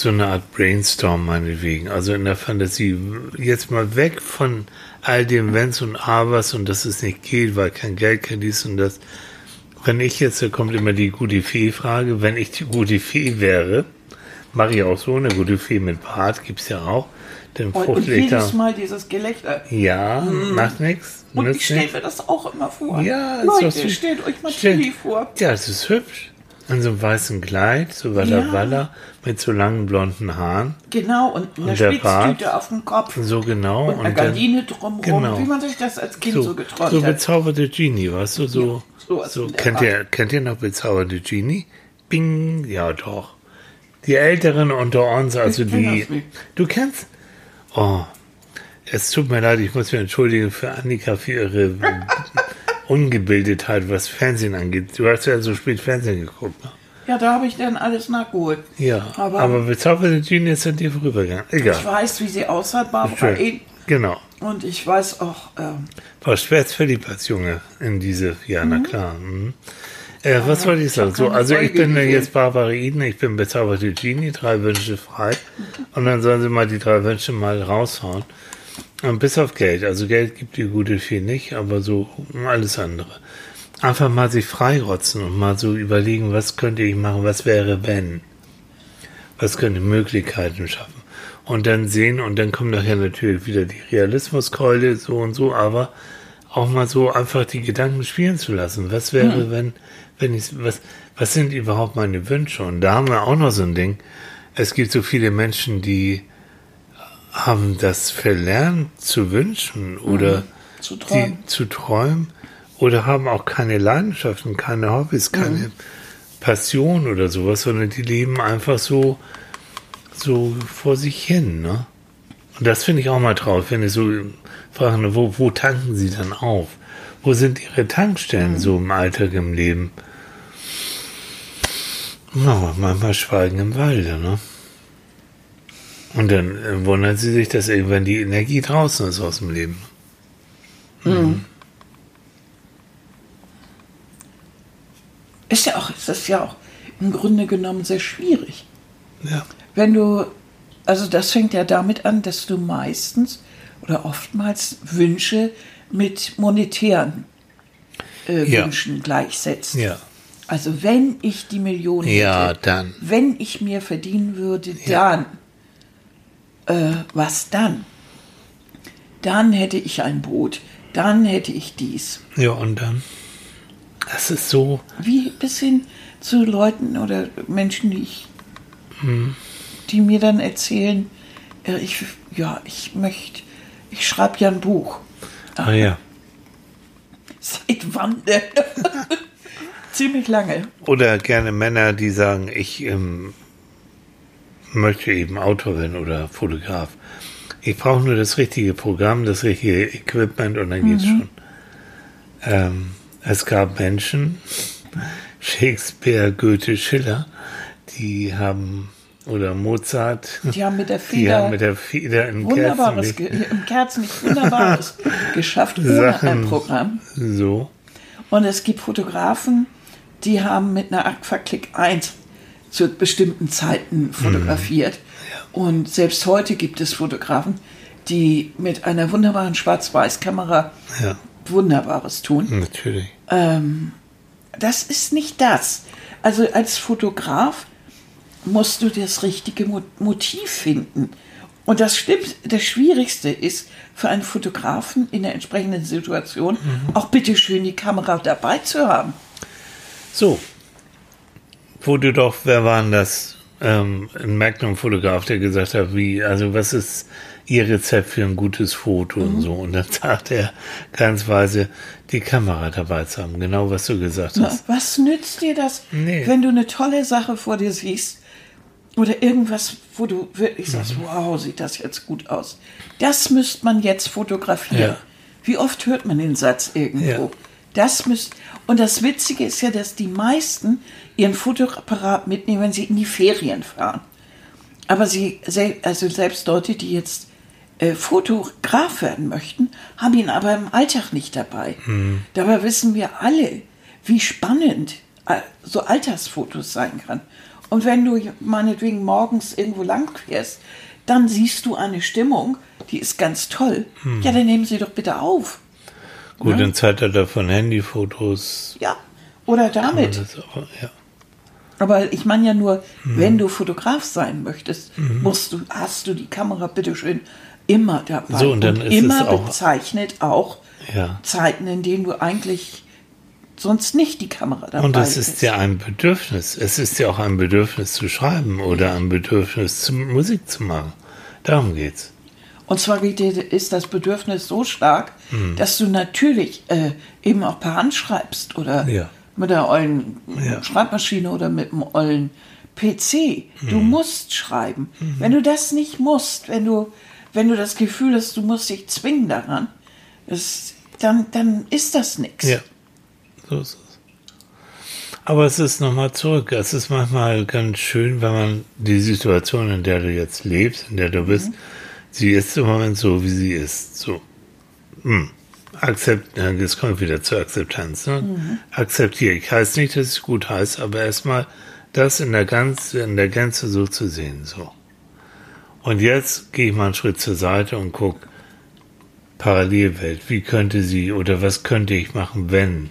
so eine Art Brainstorm meinetwegen, also in der Fantasie, jetzt mal weg von all dem Wenns und Abers und dass es nicht geht, weil kein Geld, kein dies und das. Wenn ich jetzt, da kommt immer die gute Fee-Frage, wenn ich die gute Fee wäre, mache ich auch so eine gute Fee mit Bart, gibt's ja auch, den und, und jedes. Mal dieses Gelächter. Ja, macht nichts. Und ich stelle mir das auch immer vor. Ja, Leute, so- stellt euch mal Chili vor. Ja, es ist hübsch. In so einem weißen Kleid, so Walla Ja. Walla, mit so langen blonden Haaren. Genau, und eine Und der Spitztüte Bart. auf dem Kopf. So genau. Und eine dann- Gardine drumherum, Genau. wie man sich das als Kind so, so, geträumt so hat. bezauberte Genie, weißt du, so, Ja, so kennt ihr, kennt ihr noch bezauberte Genie? Bing, ja doch. Die Älteren unter uns, also Ich die, du kennst, oh, es tut mir leid, ich muss mich entschuldigen für Annika für ihre Ungebildetheit, was Fernsehen angeht. Du hast ja so spät Fernsehen geguckt, ne? Ja, da habe ich dann alles nachgeholt. Ja, Aber- aber, bezauberte Genie ist an dir vorübergegangen. Egal. Ich weiß, wie sie aussah, Barbara Schön. Eden. Genau. Und ich weiß auch, ähm, War schwer verliebt als Junge in diese, ja, na klar. Mhm. Äh, was wollte ich sagen? So, also ich Folge bin äh, gesehen. jetzt Barbara Eden, ich bin bezauberte Genie, drei Wünsche frei. Und dann sollen sie mal die drei Wünsche mal raushauen. Und bis auf Geld. Also Geld gibt die gute viel nicht, aber so alles andere. einfach mal sich freirotzen und mal so überlegen, was könnte ich machen, was wäre wenn, was könnte Möglichkeiten schaffen. Und dann sehen, und dann kommt nachher natürlich wieder die Realismuskeule, so und so, aber auch mal so einfach die Gedanken spielen zu lassen. Was wäre, Mhm. wenn, wenn ich, was, was sind überhaupt meine Wünsche? Und da haben wir auch noch so ein Ding. Es gibt so viele Menschen, die haben das verlernt zu wünschen oder Zu träumen. die zu träumen oder haben auch keine Leidenschaften, keine Hobbys, keine Passion oder sowas, sondern die leben einfach so, so vor sich hin, ne? Und das finde ich auch mal traurig, wenn ich so frage, wo, wo tanken sie dann auf? Wo sind ihre Tankstellen so im Alltag im Leben? Na, manchmal schweigen im Walde, ne? Und dann äh, wundern sie sich, dass irgendwann die Energie draußen ist aus dem Leben. Ist ja auch, ist das ja auch im Grunde genommen sehr schwierig. Ja. Wenn du, also das fängt ja damit an, dass du meistens oder oftmals Wünsche mit monetären äh, Ja. Wünschen gleichsetzt. Ja. Also wenn ich die Million Ja, hätte, dann. wenn ich mir verdienen würde, dann, äh, was dann? Dann hätte ich ein Boot, dann hätte ich dies. Ja, und dann? Das ist so, Wie bis hin zu Leuten oder Menschen, die ich, die mir dann erzählen, äh, ich, ja, ich möchte, ich schreibe ja ein Buch. ah ja. Seit wann denn? Ziemlich lange. Oder gerne Männer, die sagen, ich ähm, möchte eben Autor werden oder Fotograf. Ich brauche nur das richtige Programm, das richtige Equipment und dann geht's schon. Ähm, es gab Menschen, Shakespeare, Goethe, Schiller, die haben, oder Mozart, Die haben mit der Feder mit der Feder in Wunderbares, Kerzenlicht im Kerzenlicht Wunderbares geschafft ohne Sachen. ein Programm. so. Und es gibt Fotografen, die haben mit einer Aquaclick 1 zu bestimmten Zeiten fotografiert. Und selbst heute gibt es Fotografen, die mit einer wunderbaren Schwarz-Weiß-Kamera Ja, Wunderbares tun. natürlich. Das ist nicht das. Also als Fotograf musst du das richtige Mo- Motiv finden. Und das stimmt, das Schwierigste ist für einen Fotografen in der entsprechenden Situation auch bitteschön die Kamera dabei zu haben. So. Wo du doch, wer war denn das? Ähm, ein Magnum-Fotograf, der gesagt hat, wie, also was ist Ihr Rezept für ein gutes Foto Mhm. und so. Und dann sagt er ganz weise, die Kamera dabei zu haben. Genau, was du gesagt Na, hast. was nützt dir das, Nee. wenn du eine tolle Sache vor dir siehst oder irgendwas, wo du wirklich sagst, Mhm. wow, sieht das jetzt gut aus. Das müsste man jetzt fotografieren. Ja. Wie oft hört man den Satz irgendwo? Ja. Das müsst, und das Witzige ist ja, dass die meisten ihren Fotoapparat mitnehmen, wenn sie in die Ferien fahren. Aber sie, also selbst Leute, die jetzt äh, Fotograf werden möchten, haben ihn aber im Alltag nicht dabei. Dabei wissen wir alle, wie spannend äh, so Alltagsfotos sein kann. Und wenn du meinetwegen morgens irgendwo lang fährst, dann siehst du eine Stimmung, die ist ganz toll. Ja, dann nehmen sie doch bitte auf. Gut, im Zeitalter von Handyfotos. Ja, oder damit. auch, ja. Aber ich meine ja nur, Mhm. wenn du Fotograf sein möchtest, musst du, hast du die Kamera bitteschön immer dabei. So, und dann ist es immer auch- bezeichnet auch Ja. Zeiten, in denen du eigentlich sonst nicht die Kamera dabei Und es hättest. ist ja ein Bedürfnis. Es ist ja auch ein Bedürfnis zu schreiben oder ein Bedürfnis zu Musik zu machen. Darum geht's. Und zwar ist das Bedürfnis so stark, Mhm. dass du natürlich äh, eben auch per Hand schreibst oder Ja. mit der ollen Ja. Schreibmaschine oder mit dem ollen PC. Du Mhm. musst schreiben. Wenn du das nicht musst, wenn du, wenn du das Gefühl hast, du musst dich zwingen daran, das, dann, dann ist das nichts. Ja, so ist es. Aber es ist nochmal zurück. Es ist manchmal ganz schön, wenn man die Situation, in der du jetzt lebst, in der du bist, sie ist im Moment so, wie sie ist. So. Hm. Akzept, ja, jetzt kommt wieder zur Akzeptanz. Ne? Akzeptiere ich. Heißt nicht, dass es gut heißt, aber erstmal das in der, ganz, in der Gänze so zu sehen. So. Und jetzt gehe ich mal einen Schritt zur Seite und gucke, Parallelwelt, wie könnte sie oder was könnte ich machen, wenn?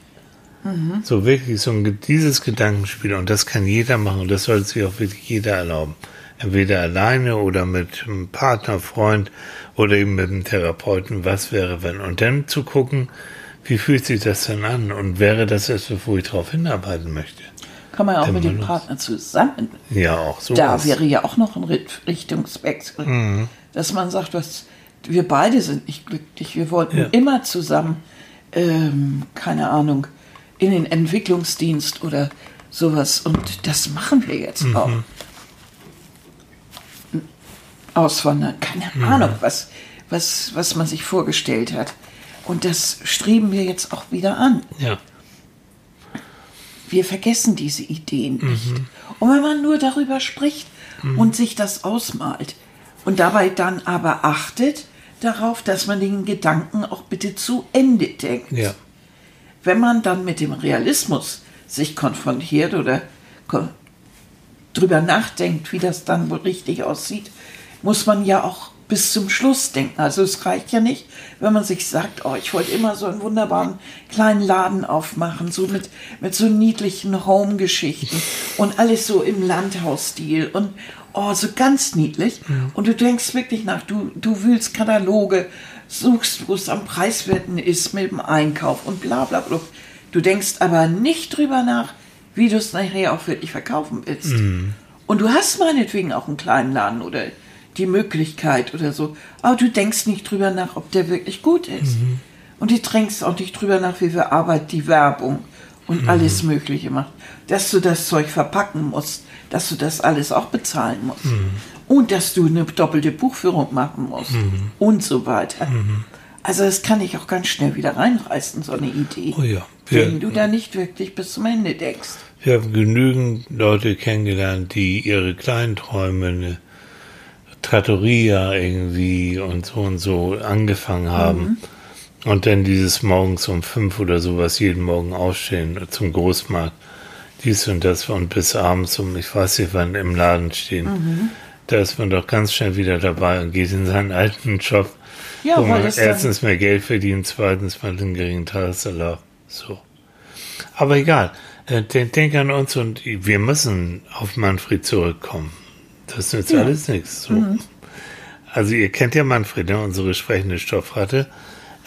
So wirklich so ein, dieses Gedankenspiel und das kann jeder machen und das sollte sich auch wirklich jeder erlauben. Entweder alleine oder mit einem Partner, Freund oder eben mit einem Therapeuten, was wäre wenn. Und dann zu gucken, wie fühlt sich das denn an und wäre das etwas, wo ich darauf hinarbeiten möchte. Kann man ja auch mit dem. Partner zusammen. Ja, auch so. Da wäre ja auch noch ein Richt- Richtungswechsel. Mhm. Dass man sagt, was, wir beide sind nicht glücklich. Wir wollten Ja. immer zusammen, ähm, keine Ahnung, in den Entwicklungsdienst oder sowas. Und das machen wir jetzt Mhm. auch. Auswandern, keine Mhm. Ahnung, was, was, was man sich vorgestellt hat. Und das streben wir jetzt auch wieder an. ja. Wir vergessen diese Ideen nicht. Mhm. Und wenn man nur darüber spricht und sich das ausmalt und dabei dann aber achtet darauf, dass man den Gedanken auch bitte zu Ende denkt. Ja. Wenn man dann mit dem Realismus sich konfrontiert oder drüber nachdenkt, wie das dann wohl richtig aussieht, muss man ja auch bis zum Schluss denken. Also es reicht ja nicht, wenn man sich sagt, oh, ich wollte immer so einen wunderbaren kleinen Laden aufmachen, so mit, mit so niedlichen Home-Geschichten und alles so im Landhausstil und oh, so ganz niedlich. Und du denkst wirklich nach, du, du wühlst Kataloge, suchst, wo es am preiswerten ist mit dem Einkauf und bla bla bla. Du denkst aber nicht drüber nach, wie du es nachher auch wirklich verkaufen willst. Und du hast meinetwegen auch einen kleinen Laden oder die Möglichkeit oder so. Aber du denkst nicht drüber nach, ob der wirklich gut ist. Und du denkst auch nicht drüber nach, wie viel Arbeit die Werbung und alles Mögliche macht. Dass du das Zeug verpacken musst, dass du das alles auch bezahlen musst. Und dass du eine doppelte Buchführung machen musst. Und so weiter. Also das kann ich auch ganz schnell wieder reinreißen, so eine Idee. Oh ja. Wir, Wenn du da nicht wirklich bis zum Ende denkst. wir haben genügend Leute kennengelernt, die ihre kleinen Träume, Trattoria irgendwie und so und so angefangen haben. Und dann dieses morgens um fünf oder sowas jeden Morgen aufstehen zum Großmarkt. Dies und das und bis abends um, ich weiß nicht wann, im Laden stehen. Da ist man doch ganz schnell wieder dabei und geht in seinen alten Job, Ja, wo man erstens mehr Geld verdient, zweitens mal einen geringen Tageserlaub. So. Aber egal. Äh, Denk, denk an uns und wir müssen auf Manfred zurückkommen. Das nützt alles nichts. So. Also ihr kennt ja Manfred, ne? unsere sprechende Stoffratte.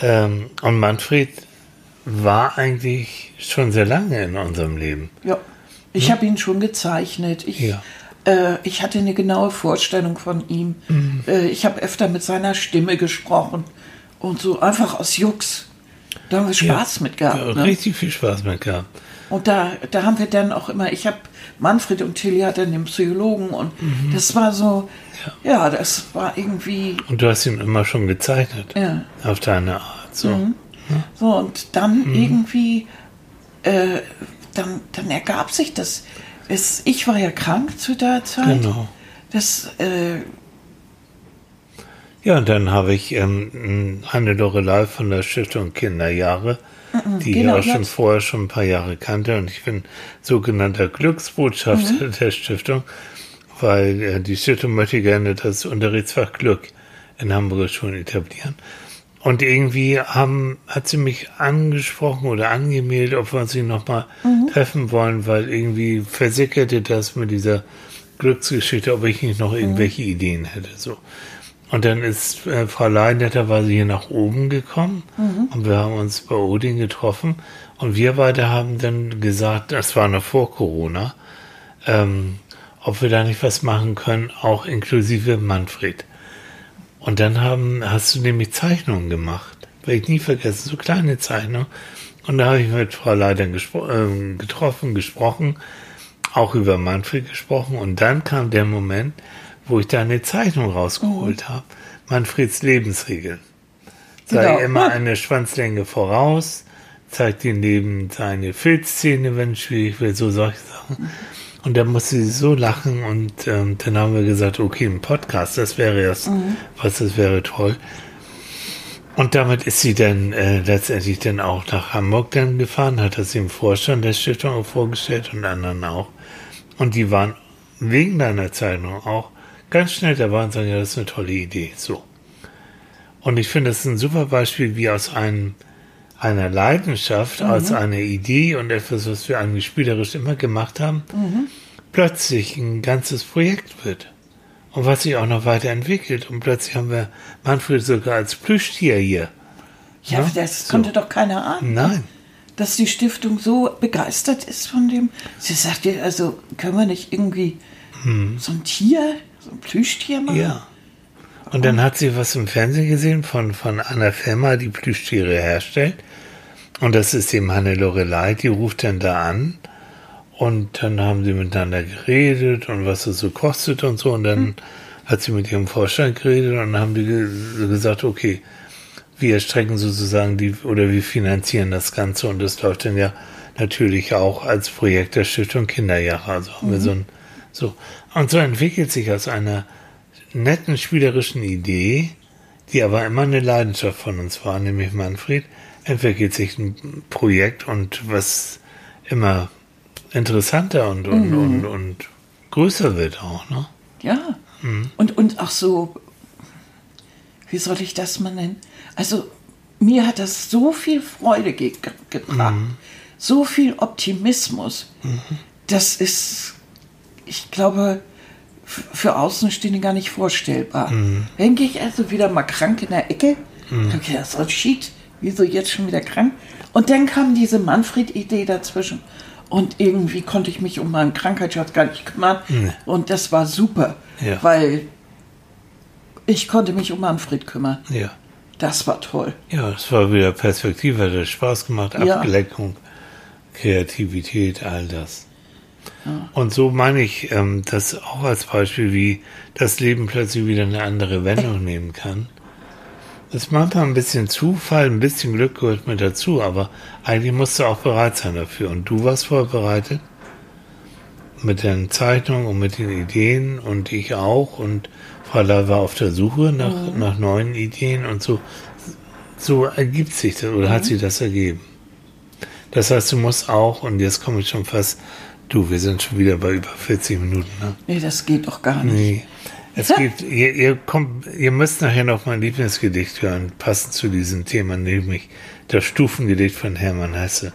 Ähm, und Manfred war eigentlich schon sehr lange in unserem Leben. Ja, ich habe ihn schon gezeichnet. Ich, Ja. äh, ich hatte eine genaue Vorstellung von ihm. Äh, ich habe öfter mit seiner Stimme gesprochen und so einfach aus Jux. Da haben wir Spaß mit gehabt. Ja, ne? Richtig viel Spaß mit gehabt. Und da, da haben wir dann auch immer, ich habe Manfred und Tilly hatten den Psychologen und das war so, ja. das war irgendwie, Und du hast ihn immer schon gezeichnet. ja. Auf deine Art. So. So, und dann irgendwie, äh, dann, dann ergab sich das. Es, ich war ja krank zu der Zeit. Genau. Das, äh, Ja, und dann habe ich ähm, eine Lorelei von der Stiftung Kinderjahre, die genau, ich auch schon vorher schon ein paar Jahre kannte. Und ich bin sogenannter Glücksbotschafter Mhm. der Stiftung, weil äh, die Stiftung möchte gerne das Unterrichtsfach Glück in Hamburger Schulen etablieren. Und irgendwie haben, hat sie mich angesprochen oder angemeldet, ob wir uns nicht nochmal Mhm. treffen wollen, weil irgendwie versickerte das mit dieser Glücksgeschichte, ob ich nicht Mhm. noch irgendwelche Ideen hätte. So. Und dann ist äh, Frau Lein netterweise hier nach oben gekommen und wir haben uns bei Odin getroffen und wir beide haben dann gesagt, das war noch vor Corona, ähm, ob wir da nicht was machen können, auch inklusive Manfred. Und dann haben, hast du nämlich Zeichnungen gemacht. Werde ich nie vergessen, so kleine Zeichnungen. Und da habe ich mit Frau Leiter gespro ähm, getroffen, gesprochen, auch über Manfred gesprochen. Und dann kam der Moment, wo ich da eine Zeichnung rausgeholt habe. Manfreds Lebensregeln. Sei Genau. immer eine Schwanzlänge voraus, zeigt den Leben seine Filzzähne, wenn es schwierig wird, so solche Sachen. Und da musste sie so lachen und ähm, dann haben wir gesagt, okay, ein Podcast, das wäre das, was, das wäre toll. Und damit ist sie dann äh, letztendlich dann auch nach Hamburg dann gefahren, hat das dem Vorstand der Stiftung vorgestellt und anderen auch. Und die waren wegen deiner Zeichnung auch ganz schnell dabei und sagen, ja, das ist eine tolle Idee. So. Und ich finde, das ist ein super Beispiel, wie aus einem, einer Leidenschaft, aus einer Idee und etwas, was wir eigentlich spielerisch immer gemacht haben, plötzlich ein ganzes Projekt wird. Und was sich auch noch weiterentwickelt. Und plötzlich haben wir Manfred sogar als Plüschtier hier. Ja, Ja, das so. konnte doch keiner ahnen. Nein. dass die Stiftung so begeistert ist von dem. Sie sagte, also können wir nicht irgendwie so ein Tier, so ein Plüschtier machen? Hm. Ja. Und dann hat sie was im Fernsehen gesehen von, von einer Firma, die Plüschtiere herstellt. Und das ist eben Hanne Lorelei, die ruft dann da an. Und dann haben sie miteinander geredet und was es so kostet und so. Und dann hat sie mit ihrem Vorstand geredet und dann haben die ge gesagt, okay, wir strecken sozusagen die, oder wir finanzieren das Ganze. Und das läuft dann ja natürlich auch als Projekt der Stiftung Kinderjahre. Also haben wir so ein, so. Und so entwickelt sich aus einer netten spielerischen Idee, die aber immer eine Leidenschaft von uns war, nämlich Manfred, entwickelt sich ein Projekt und was immer interessanter und, und, und, und größer wird auch, ne? Ja. Hm. Und, und auch so, wie soll ich das mal nennen? Also, mir hat das so viel Freude ge gebracht, Mhm. so viel Optimismus. Das ist, ich glaube, für Außenstehende gar nicht vorstellbar. Mhm. Dann gehe ich also wieder mal krank in der Ecke. Hab ich gedacht, so shit, wieso jetzt schon wieder krank? Und dann kam diese Manfred-Idee dazwischen. Und irgendwie konnte ich mich um meinen Krankheitsschutz gar nicht kümmern. Und das war super, Ja. weil ich konnte mich um Manfred kümmern. Ja. Das war toll. Ja, es war wieder Perspektive, hat Spaß gemacht, Ja. Ablenkung, Kreativität, all das. Und so meine ich ähm, das auch als Beispiel, wie das Leben plötzlich wieder eine andere Wendung nehmen kann. Das ist manchmal ein bisschen Zufall, ein bisschen Glück gehört mit dazu, aber eigentlich musst du auch bereit sein dafür. Und du warst vorbereitet mit den Zeichnungen und mit den Ideen und ich auch. Und Frau Lai war auf der Suche nach, nach neuen Ideen und so. So ergibt sich das oder hat sich das ergeben. Das heißt, du musst auch, und jetzt komme ich schon fast, du, wir sind schon wieder bei über 40 Minuten, ne? Nee, das geht doch gar nicht. Nee. Es gibt, ihr, ihr kommt, ihr müsst nachher noch mein Lieblingsgedicht hören, passend zu diesem Thema, nämlich das Stufengedicht von Hermann Hesse.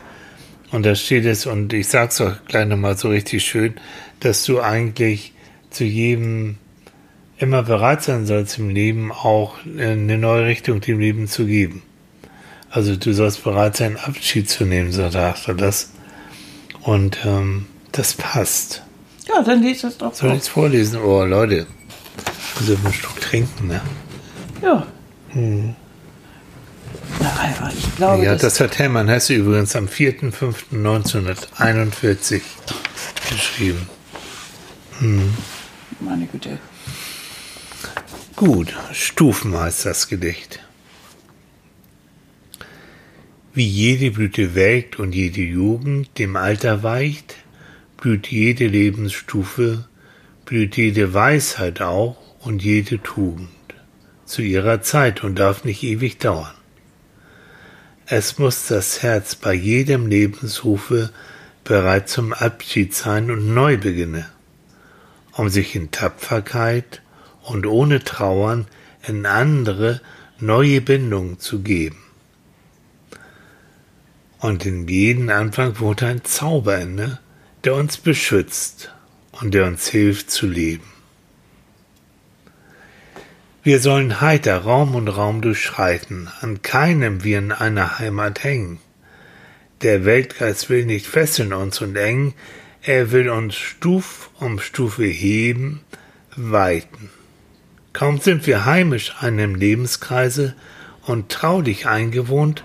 Und da steht es, und ich sag's auch gleich nochmal so richtig schön, dass du eigentlich zu jedem immer bereit sein sollst im Leben auch eine neue Richtung dem Leben zu geben. Also du sollst bereit sein, Abschied zu nehmen, so er das. Und ähm, das passt. Ja, dann lese es doch Soll ich jetzt vorlesen? Oh, Leute. Muss einen Schluck trinken, ne? Ja. Na, aber ich glaube, Ja, das, das hat Hermann Hesse übrigens am 4.5.1941 geschrieben. meine Güte. Gut, Stufen heißt das Gedicht. Wie jede Blüte welkt und jede Jugend dem Alter weicht, blüht jede Lebensstufe, blüht jede Weisheit auch und jede Tugend zu ihrer Zeit und darf nicht ewig dauern. Es muss das Herz bei jedem Lebensrufe bereit zum Abschied sein und neu beginne, um sich in Tapferkeit und ohne Trauern in andere neue Bindung zu geben. Und in jeden Anfang wohnt ein Zauber inne, der uns beschützt und der uns hilft zu leben. Wir sollen heiter Raum und Raum durchschreiten, an keinem wir in einer Heimat hängen. Der Weltgeist will nicht fesseln uns und eng, er will uns Stuf um Stufe heben, weiten. Kaum sind wir heimisch einem Lebenskreise und traulich eingewohnt,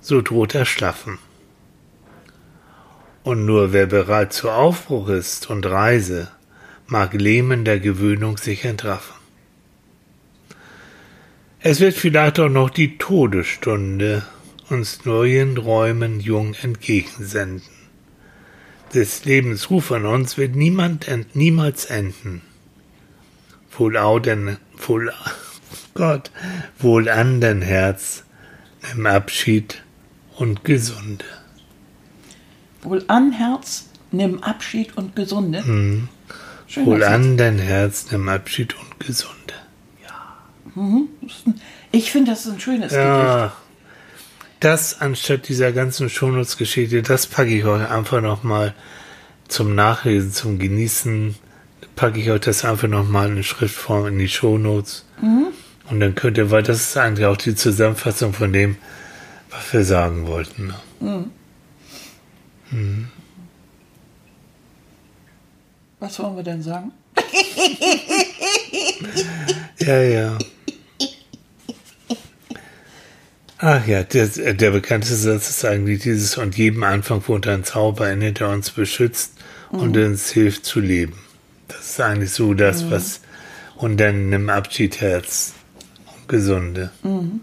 so droht Erschlaffen. Und nur wer bereit zu Aufbruch ist und Reise, mag Lähmen der Gewöhnung sich entraffen. Es wird vielleicht auch noch die Todesstunde uns neuen Räumen jung entgegensenden. Des Lebens Ruf an uns wird niemand ent, niemals enden. Wohl au denn, wohl, Gott, wohl an dein Herz, nimm Abschied und Gesunde. Wohl an, Herz, nimm Abschied und Gesunde. Mhm. Wohl an dein Herz, nimm Abschied und Gesunde. Ich finde, das ist ein schönes Gedicht. Ja, das anstatt dieser ganzen Shownotes-Geschichte, das packe ich euch einfach nochmal zum Nachlesen, zum Genießen, packe ich euch das einfach nochmal in Schriftform in die Shownotes. Mhm. Und dann könnt ihr, weil das ist eigentlich auch die Zusammenfassung von dem, was wir sagen wollten. Ne? Mhm. Mhm. Was wollen wir denn sagen? ja, ja. Ach ja, der, der bekannteste Satz ist eigentlich dieses und jedem Anfang wohnt ein Zauber in, der uns beschützt mhm. und uns hilft zu leben. Das ist eigentlich so das, mhm. was und dann nimm Abschied Herz und Gesunde. Mhm.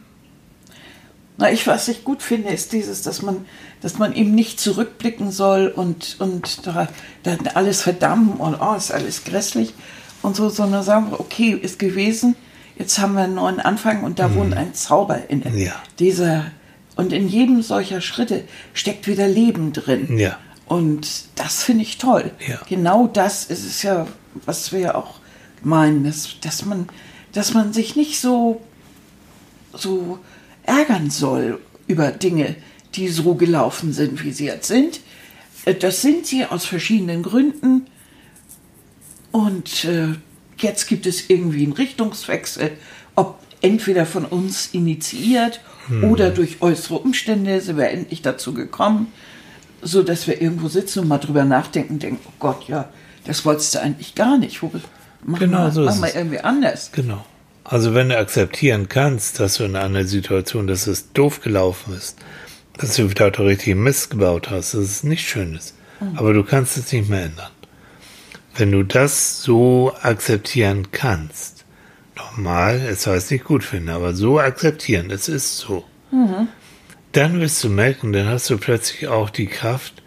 Na, ich, was ich gut finde, ist dieses, dass man, dass man eben nicht zurückblicken soll und, und da, da alles verdammen und oh, ist alles grässlich und so, sondern sagen, okay, ist gewesen, jetzt haben wir einen neuen Anfang und da mhm. wohnt ein Zauber in ja. dieser. Und in jedem solcher Schritte steckt wieder Leben drin. Ja. Und das finde ich toll. Ja. Genau das ist es ja, was wir ja auch meinen, dass, dass, man, dass man sich nicht so, so ärgern soll über Dinge, die so gelaufen sind, wie sie jetzt sind. Äh, das sind sie aus verschiedenen Gründen. Und äh, jetzt gibt es irgendwie einen Richtungswechsel, ob entweder von uns initiiert hm. oder durch äußere Umstände sind wir endlich dazu gekommen, so dass wir irgendwo sitzen und mal drüber nachdenken, und denken, oh Gott, ja, das wolltest du eigentlich gar nicht. Machen genau wir, so machen wir irgendwie anders. Genau. Also wenn du akzeptieren kannst, dass du in einer Situation, dass es doof gelaufen ist, dass du auch richtig Mist gebaut hast, dass es nicht schön ist, mhm. aber du kannst es nicht mehr ändern. Wenn du das so akzeptieren kannst, nochmal, es heißt nicht gut finden, aber so akzeptieren, es ist so, mhm. dann wirst du merken, dann hast du plötzlich auch die Kraft,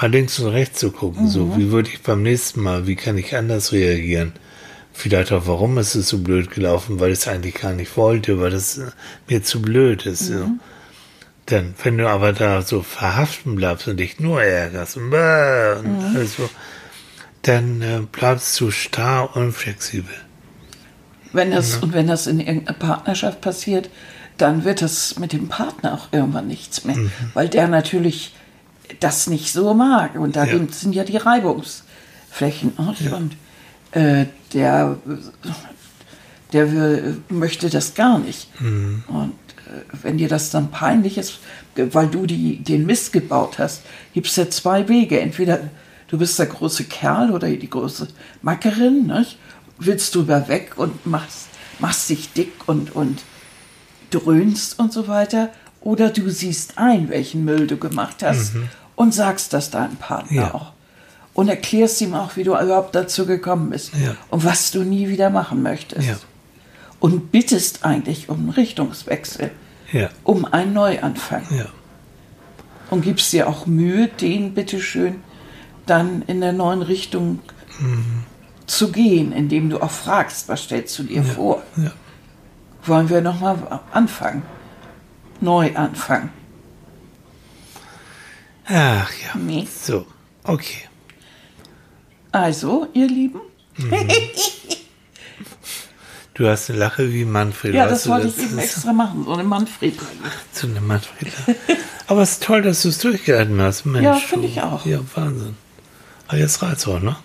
mal links und rechts zu gucken. Mhm. So, wie würde ich beim nächsten Mal, wie kann ich anders reagieren? Vielleicht auch, warum ist es so blöd gelaufen, weil ich es eigentlich gar nicht wollte, weil es mir zu blöd ist. Mhm. So. Denn wenn du aber da so verhaften bleibst und dich nur ärgerst und, und mhm. also, dann äh, bleibst du starr und flexibel. Wenn das, ja. Und wenn das in irgendeiner Partnerschaft passiert, dann wird das mit dem Partner auch irgendwann nichts mehr, mhm. weil der natürlich das nicht so mag. Und da ja. sind ja die Reibungsflächen. Ja. Und äh, der, der möchte das gar nicht. Mhm. Und äh, wenn dir das dann peinlich ist, weil du die, den Mist gebaut hast, gibt es ja zwei Wege. Entweder du bist der große Kerl oder die große Mackerin, nicht? willst du über weg und machst, machst dich dick und, und dröhnst und so weiter. Oder du siehst ein, welchen Müll du gemacht hast mhm. und sagst das deinem Partner ja. auch. Und erklärst ihm auch, wie du überhaupt dazu gekommen bist ja. und was du nie wieder machen möchtest. Ja. Und bittest eigentlich um einen Richtungswechsel, um einen Neuanfang. Und gibst dir auch Mühe, den bitteschön dann in der neuen Richtung mhm. zu gehen, indem du auch fragst, was stellst du dir vor? Wollen wir nochmal anfangen? Neu anfangen. Ach ja. Nee. So, okay. Also, ihr Lieben. Mhm. Du hast eine Lache wie Manfred. Ja, das wollte das ich eben extra machen, so eine Manfred. So eine Manfred. Aber es ist toll, dass du es durchgehalten hast. Mensch, ja, finde ich auch. Ja, Wahnsinn. Aber jetzt reizt auch, ne?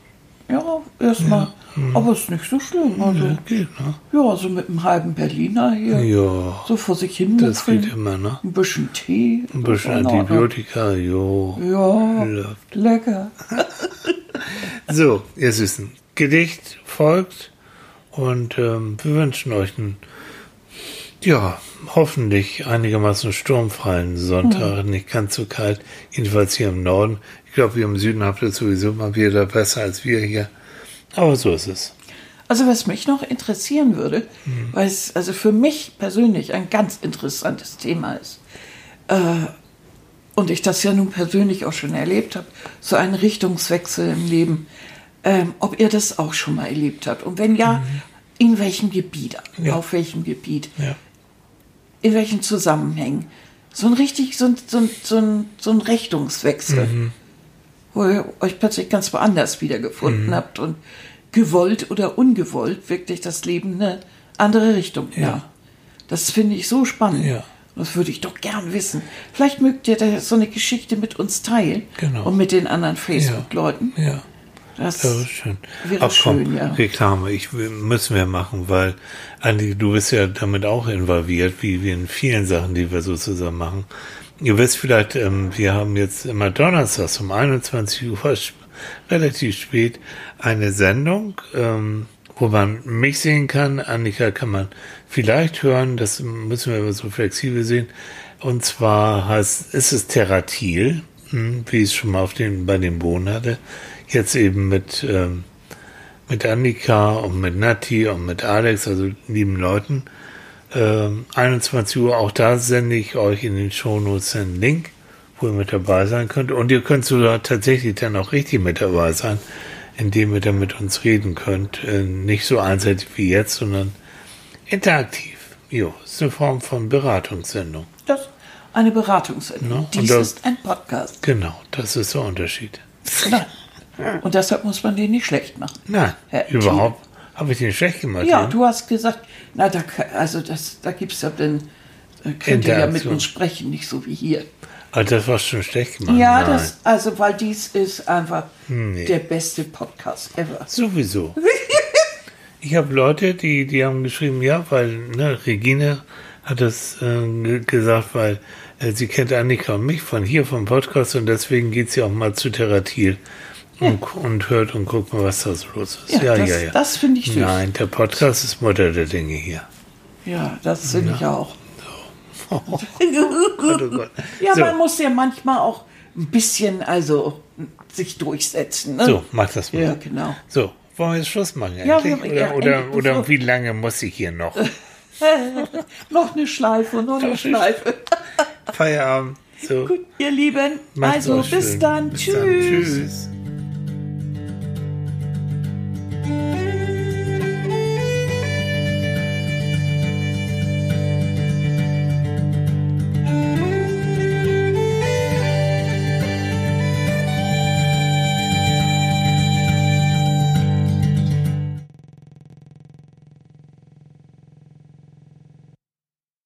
Ja, erstmal. Ja. Mhm. Aber es ist nicht so schlimm. Also, ja, geht, ne? Ja, so mit einem halben Berliner hier. Ja. So vor sich hin. Das geht immer, ne? Ein bisschen Tee. Ein bisschen Antibiotika, jo. Ja. Läuft. Lecker. so, ihr Süßen. Gedicht folgt und ähm, wir wünschen euch einen, ja, hoffentlich einigermaßen sturmfreien Sonntag, mhm. nicht ganz so kalt, jedenfalls hier im Norden. Ich glaube, ihr im Süden habt es sowieso mal wieder besser als wir hier. Aber so ist es. Also was mich noch interessieren würde, mhm. weil es also für mich persönlich ein ganz interessantes Thema ist, äh, und ich das ja nun persönlich auch schon erlebt habe, so einen Richtungswechsel im Leben, ähm, ob ihr das auch schon mal erlebt habt. Und wenn ja, mhm. in welchem Gebiet, ja. auf welchem Gebiet, ja. in welchen Zusammenhängen. So ein richtig, so ein, so ein, so ein, so ein Richtungswechsel, mhm. wo ihr euch plötzlich ganz woanders wiedergefunden mhm. habt und gewollt oder ungewollt wirklich das Leben eine andere Richtung. Ja. ja. Das finde ich so spannend. Ja. Das würde ich doch gern wissen. Vielleicht mögt ihr da so eine Geschichte mit uns teilen. Genau. Und mit den anderen Facebook-Leuten. Ja. Das Das ist schön. wäre Ach komm, schön, ja. Reklame, ich, müssen wir machen, weil, Andi, du bist ja damit auch involviert, wie wir in vielen Sachen, die wir so zusammen machen. Ihr wisst vielleicht, ähm, wir haben jetzt immer donnerstags um 21 Uhr, relativ spät, eine Sendung, ähm, wo man mich sehen kann. Annika kann man vielleicht hören, das müssen wir aber so flexibel sehen. Und zwar heißt, ist es Terratil, hm, wie ich es schon mal auf den, bei den Bohnen hatte. Jetzt eben mit, ähm, mit Annika und mit Nati und mit Alex, also lieben Leuten. Ähm, 21 Uhr, auch da sende ich euch in den Shownotes einen Link, wo ihr mit dabei sein könnt. Und ihr könnt sogar tatsächlich dann auch richtig mit dabei sein, indem ihr dann mit uns reden könnt. Äh, nicht so einseitig wie jetzt, sondern interaktiv. Jo, ist eine Form von Beratungssendung. Das eine Beratungssendung. Und Dies das- ist ein Podcast. Genau, das ist der Unterschied. Nein. Und deshalb muss man den nicht schlecht machen. Nein, Herr überhaupt. Habe ich den schlecht gemacht? Ja, ja? du hast gesagt, na, da, also das, da gibt es ja dann, da könnt ihr ja mit uns sprechen, nicht so wie hier. Ah, das war schon schlecht gemacht. Ja, Nein. das, also, weil dies ist einfach Nee. der beste Podcast ever. Sowieso. ich habe Leute, die, die haben geschrieben, ja, weil ne, Regine hat das äh, ge- gesagt, weil äh, sie kennt Annika und mich von hier vom Podcast und deswegen geht sie auch mal zu Theratil und, und hört und guckt mal, was da so los ist. Ja, Ja, das, ja, ja. das finde ich süß. Nein, der Podcast ist Mutter der Dinge hier. Ja, das finde ich auch. Oh Gott, oh. Ja, so, man muss ja manchmal auch ein bisschen, also, sich durchsetzen. Ne? so, mach das mal. Ja, genau. So, wollen wir jetzt Schluss machen Ja, wir- oder, ja, oder, oder wie lange muss ich hier noch? Noch eine Schleife, noch eine Schleife. Feierabend. So. Gut, ihr Lieben. Macht's also, bis schön. dann. Bis Tschüss. Dann. Tschüss.